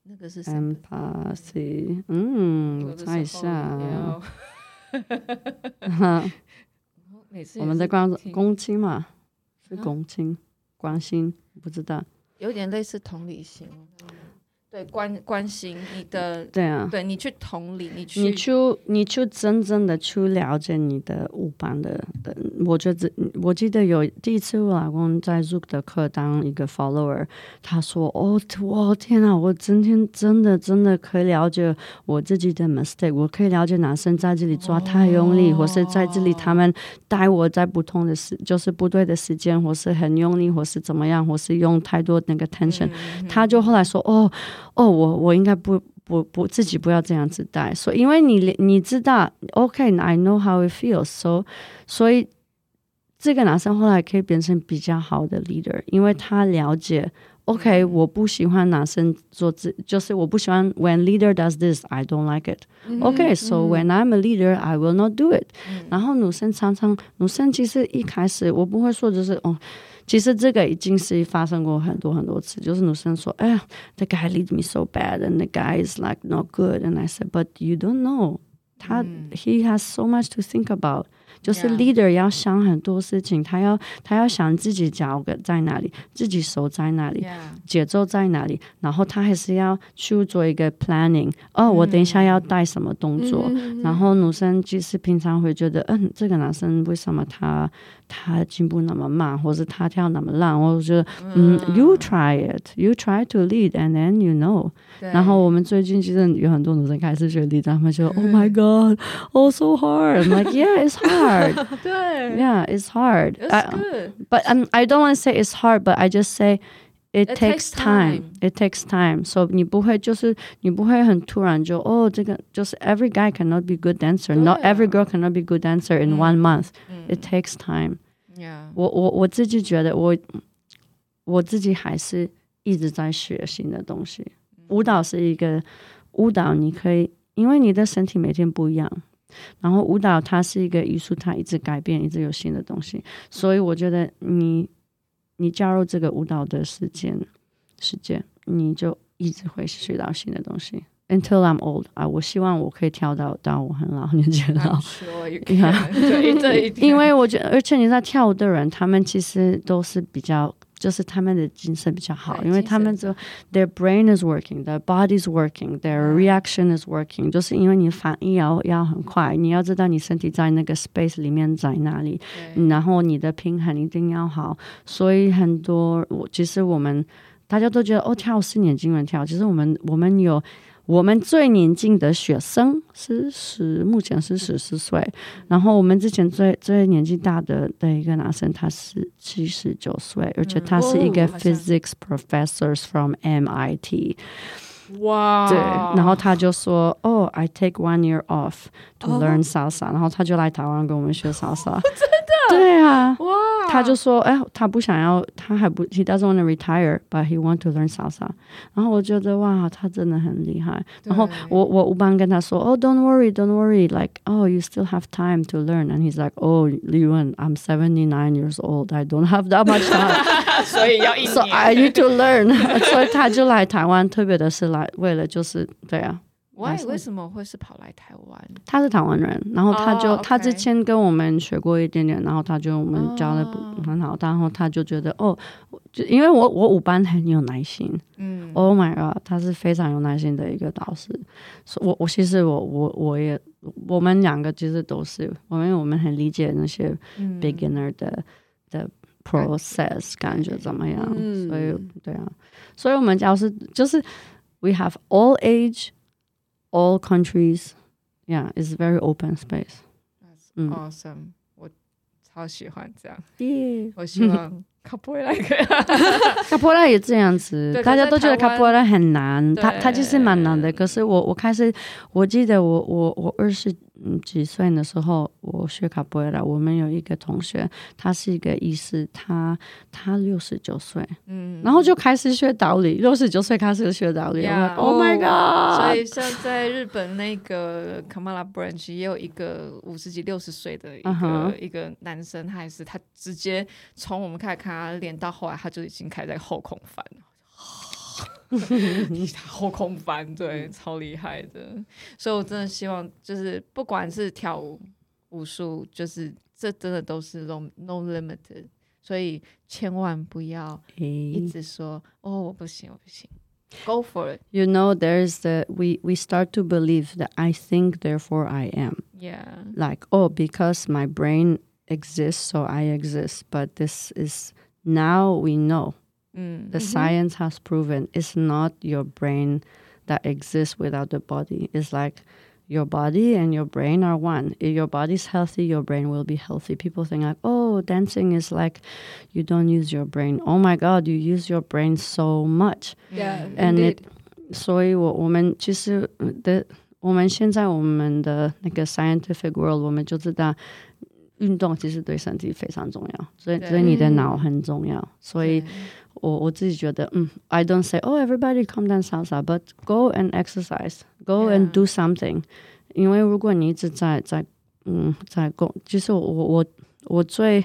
那个是 empathy。嗯，我猜一下。<laughs> 我们在关公亲嘛？是公亲、关心？不知道。有点类似同理心。对，关关心你的，对啊，对你去同理，你去，你去，你去真正的去了解你的舞伴的，的。我觉得，我记得有第一次我老公在 Zook 的课当一个 follower，他说：“哦，我天啊，我今天真的真的可以了解我自己的 mistake，我可以了解男生在这里抓太用力，哦、或是在这里他们带我在不同的时，就是不对的时间，或是很用力，或是怎么样，或是用太多那个 tension。嗯”他就后来说：“哦。”哦，我我应该不不不自己不要这样子带，所以因为你你知道，OK，I know how it feels，so 所以这个男生后来可以变成比较好的 leader，因为他了解，OK，我不喜欢男生做这，就是我不喜欢 when leader does this，I don't like it。OK，so when I'm a leader，I will not do it。然后女生常常，女生其实一开始我不会说就是哦。其实这个已经是发生过很多很多次，就是女生说：“哎呀，the guy leads me so bad and the guy is like not good。” And I said, “But you don't know，他、嗯、he has so much to think about。”就是 leader 要想很多事情，他要他要想自己脚在哪里，自己手在哪里，节奏在哪里，然后他还是要去做一个 planning。哦，我等一下要带什么动作，然后女生其实平常会觉得，嗯，这个男生为什么他他进步那么慢，或者他跳那么烂？我觉得，嗯，you try it，you try to lead，and then you know。然后我们最近其实有很多女生开始学 lead，他们说，Oh my God，oh so hard。I'm like yeah，it's hard。对，Yeah, it's hard. <laughs> It's good. I, but um, I don't want to say it's hard, but I just say it, it takes time. time. It takes time. So 你不会就是你不会很突然就哦，这个就是 every guy cannot be good dancer. Not every girl cannot be good dancer in one month. It takes time. Yeah. 我我我自己觉得我我自己还是一直在学新的东西。舞蹈是一个舞蹈，你可以因为你的身体每天不一样。然后舞蹈它是一个艺术，它一直改变，一直有新的东西。所以我觉得你 你加入这个舞蹈的时间时间，你就一直会学到新的东西。Until I'm old 啊，我希望我可以跳到到我很老年纪老。<laughs> 对，因为我觉得，而且你在跳舞的人，他们其实都是比较。就是他们的精神比较好，因为他们就 their brain is working，their body is working，their reaction is working，就是因为你反应要要很快，你要知道你身体在那个 space 里面在哪里，然后你的平衡一定要好。所以很多我其实我们大家都觉得哦，跳是年轻人跳，其实我们我们有。我们最年轻的学生是十，目前是十四岁。然后我们之前最最年纪大的的一个男生，他是七十九岁，而且他是一个 physics professors from MIT。哇！对，然后他就说：“哦，I take one year off to learn salsa。”然后他就来台湾跟我们学 salsa。真的？对啊。哇！他就说：“哎，他不想要，他还不，he doesn't <laughs> want to retire, but he want to learn salsa。”然后我觉得哇，他真的很厉害。然后我我舞伴跟他说：“哦，don't worry, don't worry, like oh, you still have time to learn。” And he's like, "Oh, Liwen, I'm seventy nine years old. I don't have that much time." <laughs> 所以要一年。So I need to learn。<laughs> 所以他就来台湾，特别的是 来为了就是对啊。Why 为什么会是跑来台湾？他是台湾人，然后他就、oh. 他之前跟我们学过一点点，然后他就我们教的不很好，oh. 然后他就觉得哦，就因为我我五班很有耐心，嗯，Oh my god，他是非常有耐心的一个导师。所以我我其实我我我也我们两个其实都是，我们我们很理解那些 beginner 的、嗯、的 process 感觉怎么样，嗯、所以对啊，所以我们教是就是 we have all age。All countries, yeah, it's very open space. That's awesome. 嗯、我超喜欢这样。Yeah. 我希望卡波拉可以。卡波拉也这样子，大家都觉得卡波拉很难，他他其实蛮难的。可是我我开始，我记得我我我二十。 <laughs> 嗯，几岁的时候我学卡布埃拉，我们有一个同学，他是一个医师，他他六十九岁，嗯，然后就开始学倒立，六十九岁开始学倒立，Yeah，Oh my God！所以像在日本那个 Kamala Branch 也有一个五十几、六十岁的一个、uh huh. 一个男生，他也是他直接从我们开始看他练到后来，他就已经开在后空翻了。<laughs> 后空翻，对，超厉害的。所以我真的希望，就是不管是跳舞、武术，就是这真的都是 no no limited。所以千万不要一直说、欸、哦，我不行，我不行。Go for it. You know, there's the we we start to believe that I think, therefore I am. Yeah. Like oh, because my brain exists, so I exist. But this is now we know. Mm. The science has proven it's not your brain that exists without the body. It's like your body and your brain are one. If your body's healthy, your brain will be healthy. People think like, oh, dancing is like you don't use your brain. Oh my God, you use your brain so much. Yeah, and indeed. it. 所以我我们其实的我们现在我们的那个 scientific world，我们就知道运动其实对身体非常重要，所以对所以你的脑很重要，所以。 我我自己觉得，嗯，I don't say oh everybody come dance salsa，but go and exercise，go and do something。因为如果你一直在在嗯在工，其实我我我最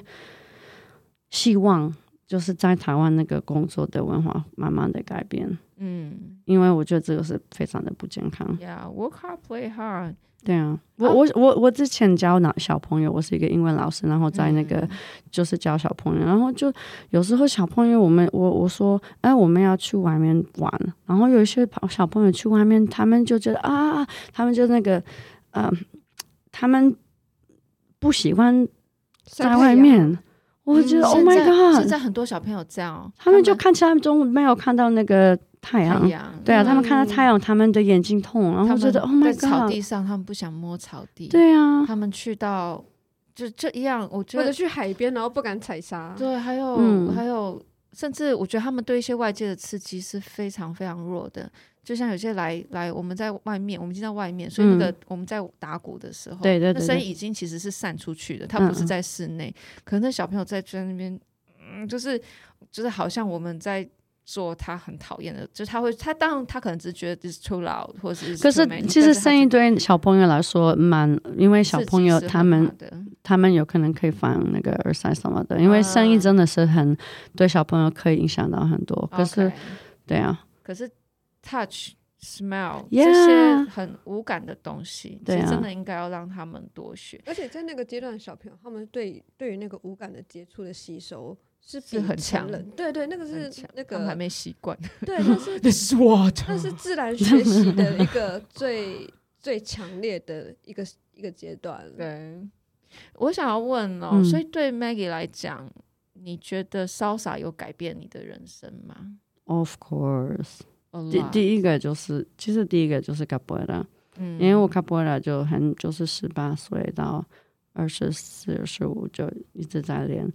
希望 就是在台湾那个工作的文化慢慢的改变。嗯，因为我觉得这个是非常的不健康。Yeah，work hard, play hard。 对啊，我我我我之前教那小朋友，我是一个英文老师，然后在那个就是教小朋友，嗯、然后就有时候小朋友，我们我我说，哎，我们要去外面玩，然后有一些小朋友去外面，他们就觉得啊，他们就那个，呃，他们不喜欢在外面。我觉得、嗯、，Oh my God！现在很多小朋友这样，他们就看起来中没有看到那个太阳，对啊、嗯，他们看到太阳，他们的眼睛痛，然后觉得 Oh my God！在草地上，他们不想摸草地，对啊，他们去到就这一样，我觉得或者去海边，然后不敢踩沙，对，还有、嗯、还有，甚至我觉得他们对一些外界的刺激是非常非常弱的。就像有些来来，我们在外面，我们已经在外面，所以那个我们在打鼓的时候，对对对，那声音已经其实是散出去的，它不是在室内。可能那小朋友在在那边，嗯，就是就是好像我们在做他很讨厌的，就是他会他当然他可能只是觉得是 too loud 或者是，可是其实声音对小朋友来说蛮，因为小朋友他们他们有可能可以放那个耳塞什么的，因为声音真的是很对小朋友可以影响到很多。可是，对啊，可是。Touch, smell，、yeah, 这些很无感的东西，其实真的应该要让他们多学。而且在那个阶段的小朋友，他们对对于那个无感的接触的吸收是是很强的。对对，那个是那个还没习惯。<laughs> 对，那是那是 what？那是自然 <laughs> 学习的一个最最强烈的一个一个阶段。对，我想要问哦，嗯、所以对 Maggie 来讲，你觉得 Salsa 有改变你的人生吗？Of course。第第一个就是，其实第一个就是 Capoeira，嗯，因为我 Capoeira 就很就是十八岁到二十四、二十五就一直在练，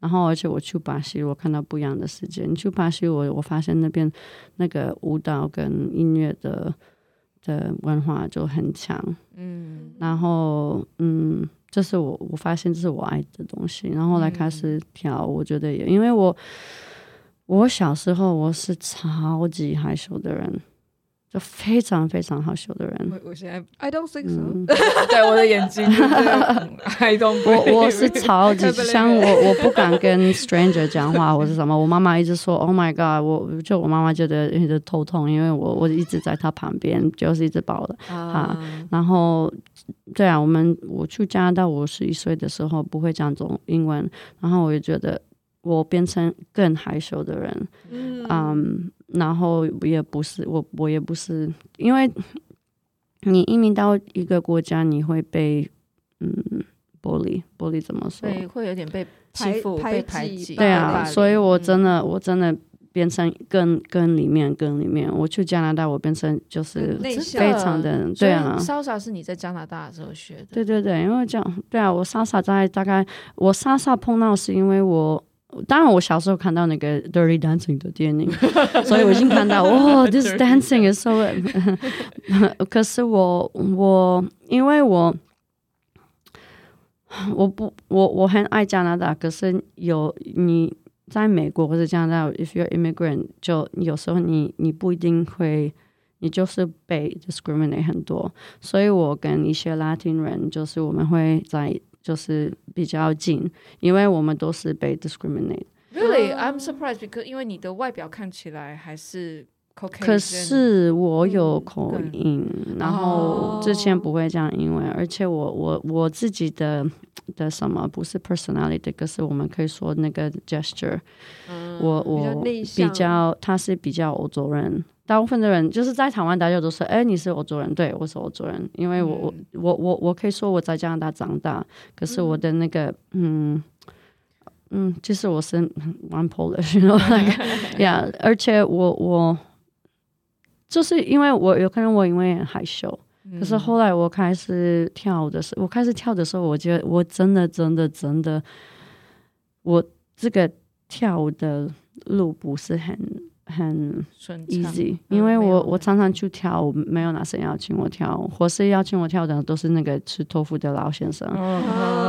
然后而且我去巴西，我看到不一样的世界。你去巴西，我我发现那边那个舞蹈跟音乐的的文化就很强，嗯，然后嗯，这是我我发现这是我爱的东西，然后来开始跳，我觉得也因为我。我小时候我是超级害羞的人，就非常非常好羞的人。我我现在 I don't think so，嗯、<laughs> 对我的眼睛，I don't。我我是超级像我，我不敢跟 stranger 讲话或是什么。我妈妈一直说 Oh my God，我就我妈妈觉得一直头痛，因为我我一直在她旁边，就是一直抱着她。然后对啊，我们我去加拿大，我十一岁的时候不会讲中英文，然后我就觉得。我变成更害羞的人，嗯，um, 然后也不是我，我也不是，因为你移民到一个国家，你会被嗯玻璃，玻璃怎么说？对，会有点被欺负、被排挤。对啊，所以我真的，我真的变成更更里面、更里面。我去加拿大，我变成就是非常的，的对啊。Salsa 是你在加拿大的时候学的？对对对，因为这样，对啊，我 Salsa 在大概我 Salsa 碰到是因为我。当然，我小时候看到那个《Dirty Dancing》的电影，<laughs> 所以我已经看到，哇，<laughs> This dancing is so。<laughs> 可是我我因为我我不我我很爱加拿大，可是有你在美国或者加拿大，if you're immigrant，就有时候你你不一定会，你就是被 discriminate 很多。所以我跟一些 Latin 人，就是我们会在。就是比较近，因为我们都是被 discriminate。Really, I'm surprised because 因为你的外表看起来还是 Caucasian。可是我有口音，嗯、然后之前不会讲英文，而且我我我自己的的什么不是 personality，可是我们可以说那个 gesture，、嗯、我我比较他是比较欧洲人。大部分的人就是在台湾，大家都说：“哎，你是欧洲人。”对，我是欧洲人，因为我、嗯、我我我我可以说我在加拿大长大，可是我的那个嗯嗯，其实我是 one Polish，you <laughs> know, like, <laughs> yeah，而且我我就是因为我有可能我因为很害羞，可是后来我开始跳的时候，我开始跳的时候，我觉得我真的真的真的，我这个跳舞的路不是很。很 easy，因为我我常常去跳舞，没有男生邀请我跳舞，或是邀请我跳的都是那个吃托福的老先生。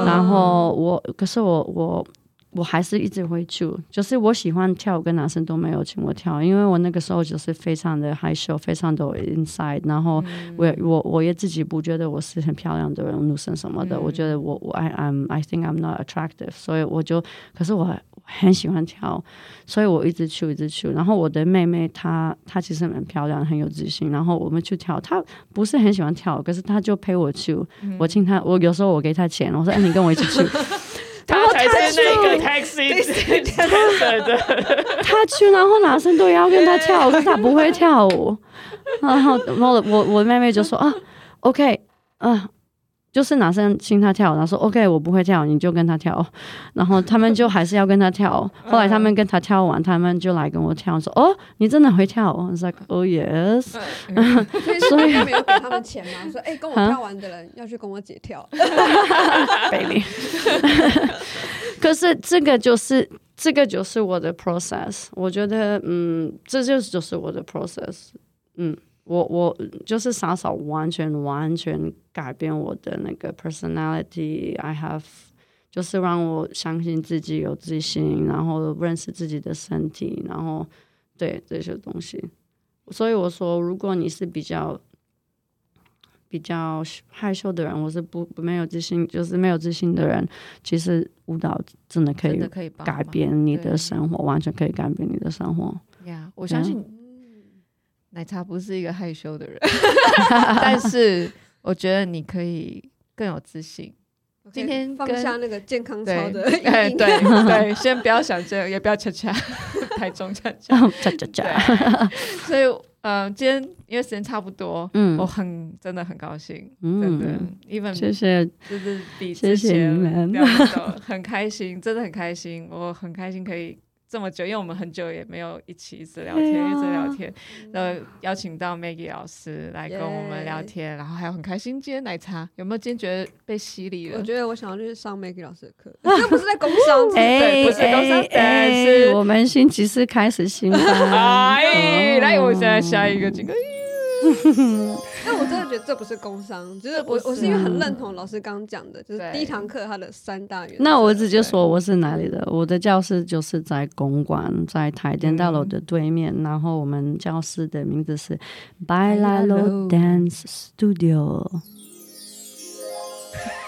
然后我，可是我我我还是一直会去，就是我喜欢跳舞，跟男生都没有请我跳，因为我那个时候就是非常的害羞，非常的 inside，然后我、嗯、我我也自己不觉得我是很漂亮的人，女生什么的，嗯、我觉得我我 I I'm I think I'm not attractive，所以我就，可是我很喜欢跳，所以我一直去一直去，然后我的妹妹她她其实很漂亮，很有自信，然后我们去跳，她不是很喜欢跳，可是她就陪我去，嗯、我请她，我有时候我给她钱，我说哎你跟我一起去。然后他去那个 taxi，他去，然后男生都要跟他跳，可是他不会跳舞。然后，然后我我妹妹就说啊，OK，啊。就是男生亲他跳，然后说 OK，我不会跳，你就跟他跳。然后他们就还是要跟他跳。<laughs> 后来他们跟他跳完，他们就来跟我跳，说哦，你真的会跳？我说 Oh yes。<laughs> 所以没有给他们钱吗？说哎，跟我跳完的人要去跟我姐跳。<laughs> Baby。可是这个就是这个就是我的 process。我觉得嗯，这就是就是我的 process。嗯。我我就是傻傻，完全完全改变我的那个 personality。I have 就是让我相信自己有自信，然后认识自己的身体，然后对这些东西。所以我说，如果你是比较比较害羞的人，我是不没有自信，就是没有自信的人，其实舞蹈真的可以改变你的生活，完全可以改变你的生活。我相信。奶茶不是一个害羞的人，<laughs> 但是我觉得你可以更有自信。Okay, 今天放下那个健康操的，对对 <laughs> 对，先不要想这个，也不要恰恰，太重恰恰恰恰恰。所以，嗯、呃，今天因为时间差不多，嗯，我很真的很高兴，嗯，真的，even 谢谢，就是比之前聊的很开心，真的很开心，我很开心可以。这么久，因为我们很久也没有一起一直聊天，啊、一直聊天。然后邀请到 Maggie 老师来跟我们聊天然后还有很开心。今天奶茶有没有今天觉得被洗礼了？我觉得我想要去上 Maggie 老师的课，<laughs> 这不是在工商，<laughs> 哎，对，不是工商，但是我们星期四开始新班。<laughs> 哎，来，我现在下一个这个。<laughs> 但我真的觉得这不是工伤，就是我我是因为很认同老师刚刚讲的，就是第一堂课它的三大原则。那我直接说我是哪里的，我的教室就是在公馆，在台电大楼的对面，嗯、然后我们教室的名字是 Bailalo Dance Studio。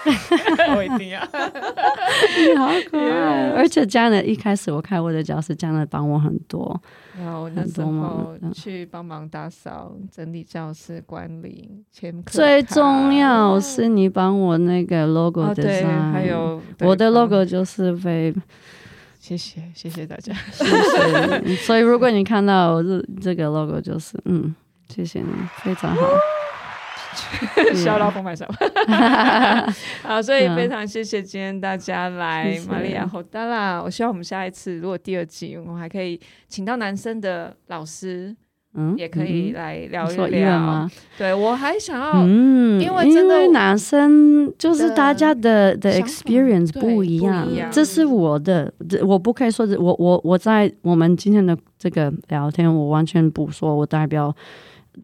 <laughs> 我一定要，你好可爱！而且 Janet 一开始我开我的教室，Janet 帮我很多，然后我那时候去帮忙打扫、整理教室、管理、签课。最重要是你帮我那个 logo 的，还有我的 logo 就是被。谢谢，谢谢大家，<laughs> 谢谢。所以如果你看到这这个 logo，就是嗯，谢谢你，非常好。小老公买什好，所以非常谢谢今天大家来玛利亚侯达拉。我希望我们下一次如果第二季，我们还可以请到男生的老师，嗯，也可以来聊一聊。对，我还想要，嗯，因为真的男生就是大家的的 experience 不一样，这是我的，我不可以说，我我我在我们今天的这个聊天，我完全不说我代表。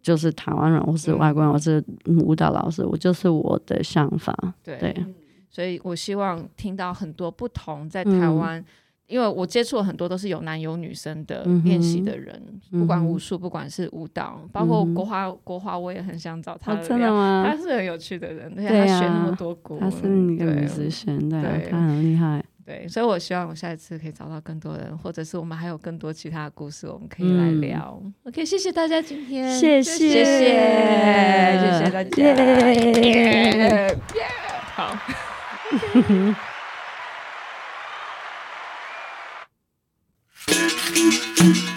就是台湾人，我是外国人，嗯、我是舞蹈老师，我就是我的想法。对，对，所以我希望听到很多不同在台湾，嗯、因为我接触了很多都是有男有女生的练习的人，嗯、不管武术，不管是舞蹈，嗯、包括国华，国华我也很想找他、哦。真的吗？他是很有趣的人，对啊，他学那么多国，他是对，他很厉害。对，所以我希望我下一次可以找到更多人，或者是我们还有更多其他的故事，我们可以来聊。嗯、OK，谢谢大家今天，谢谢，谢谢，谢谢大家，yeah, yeah, 好。<laughs>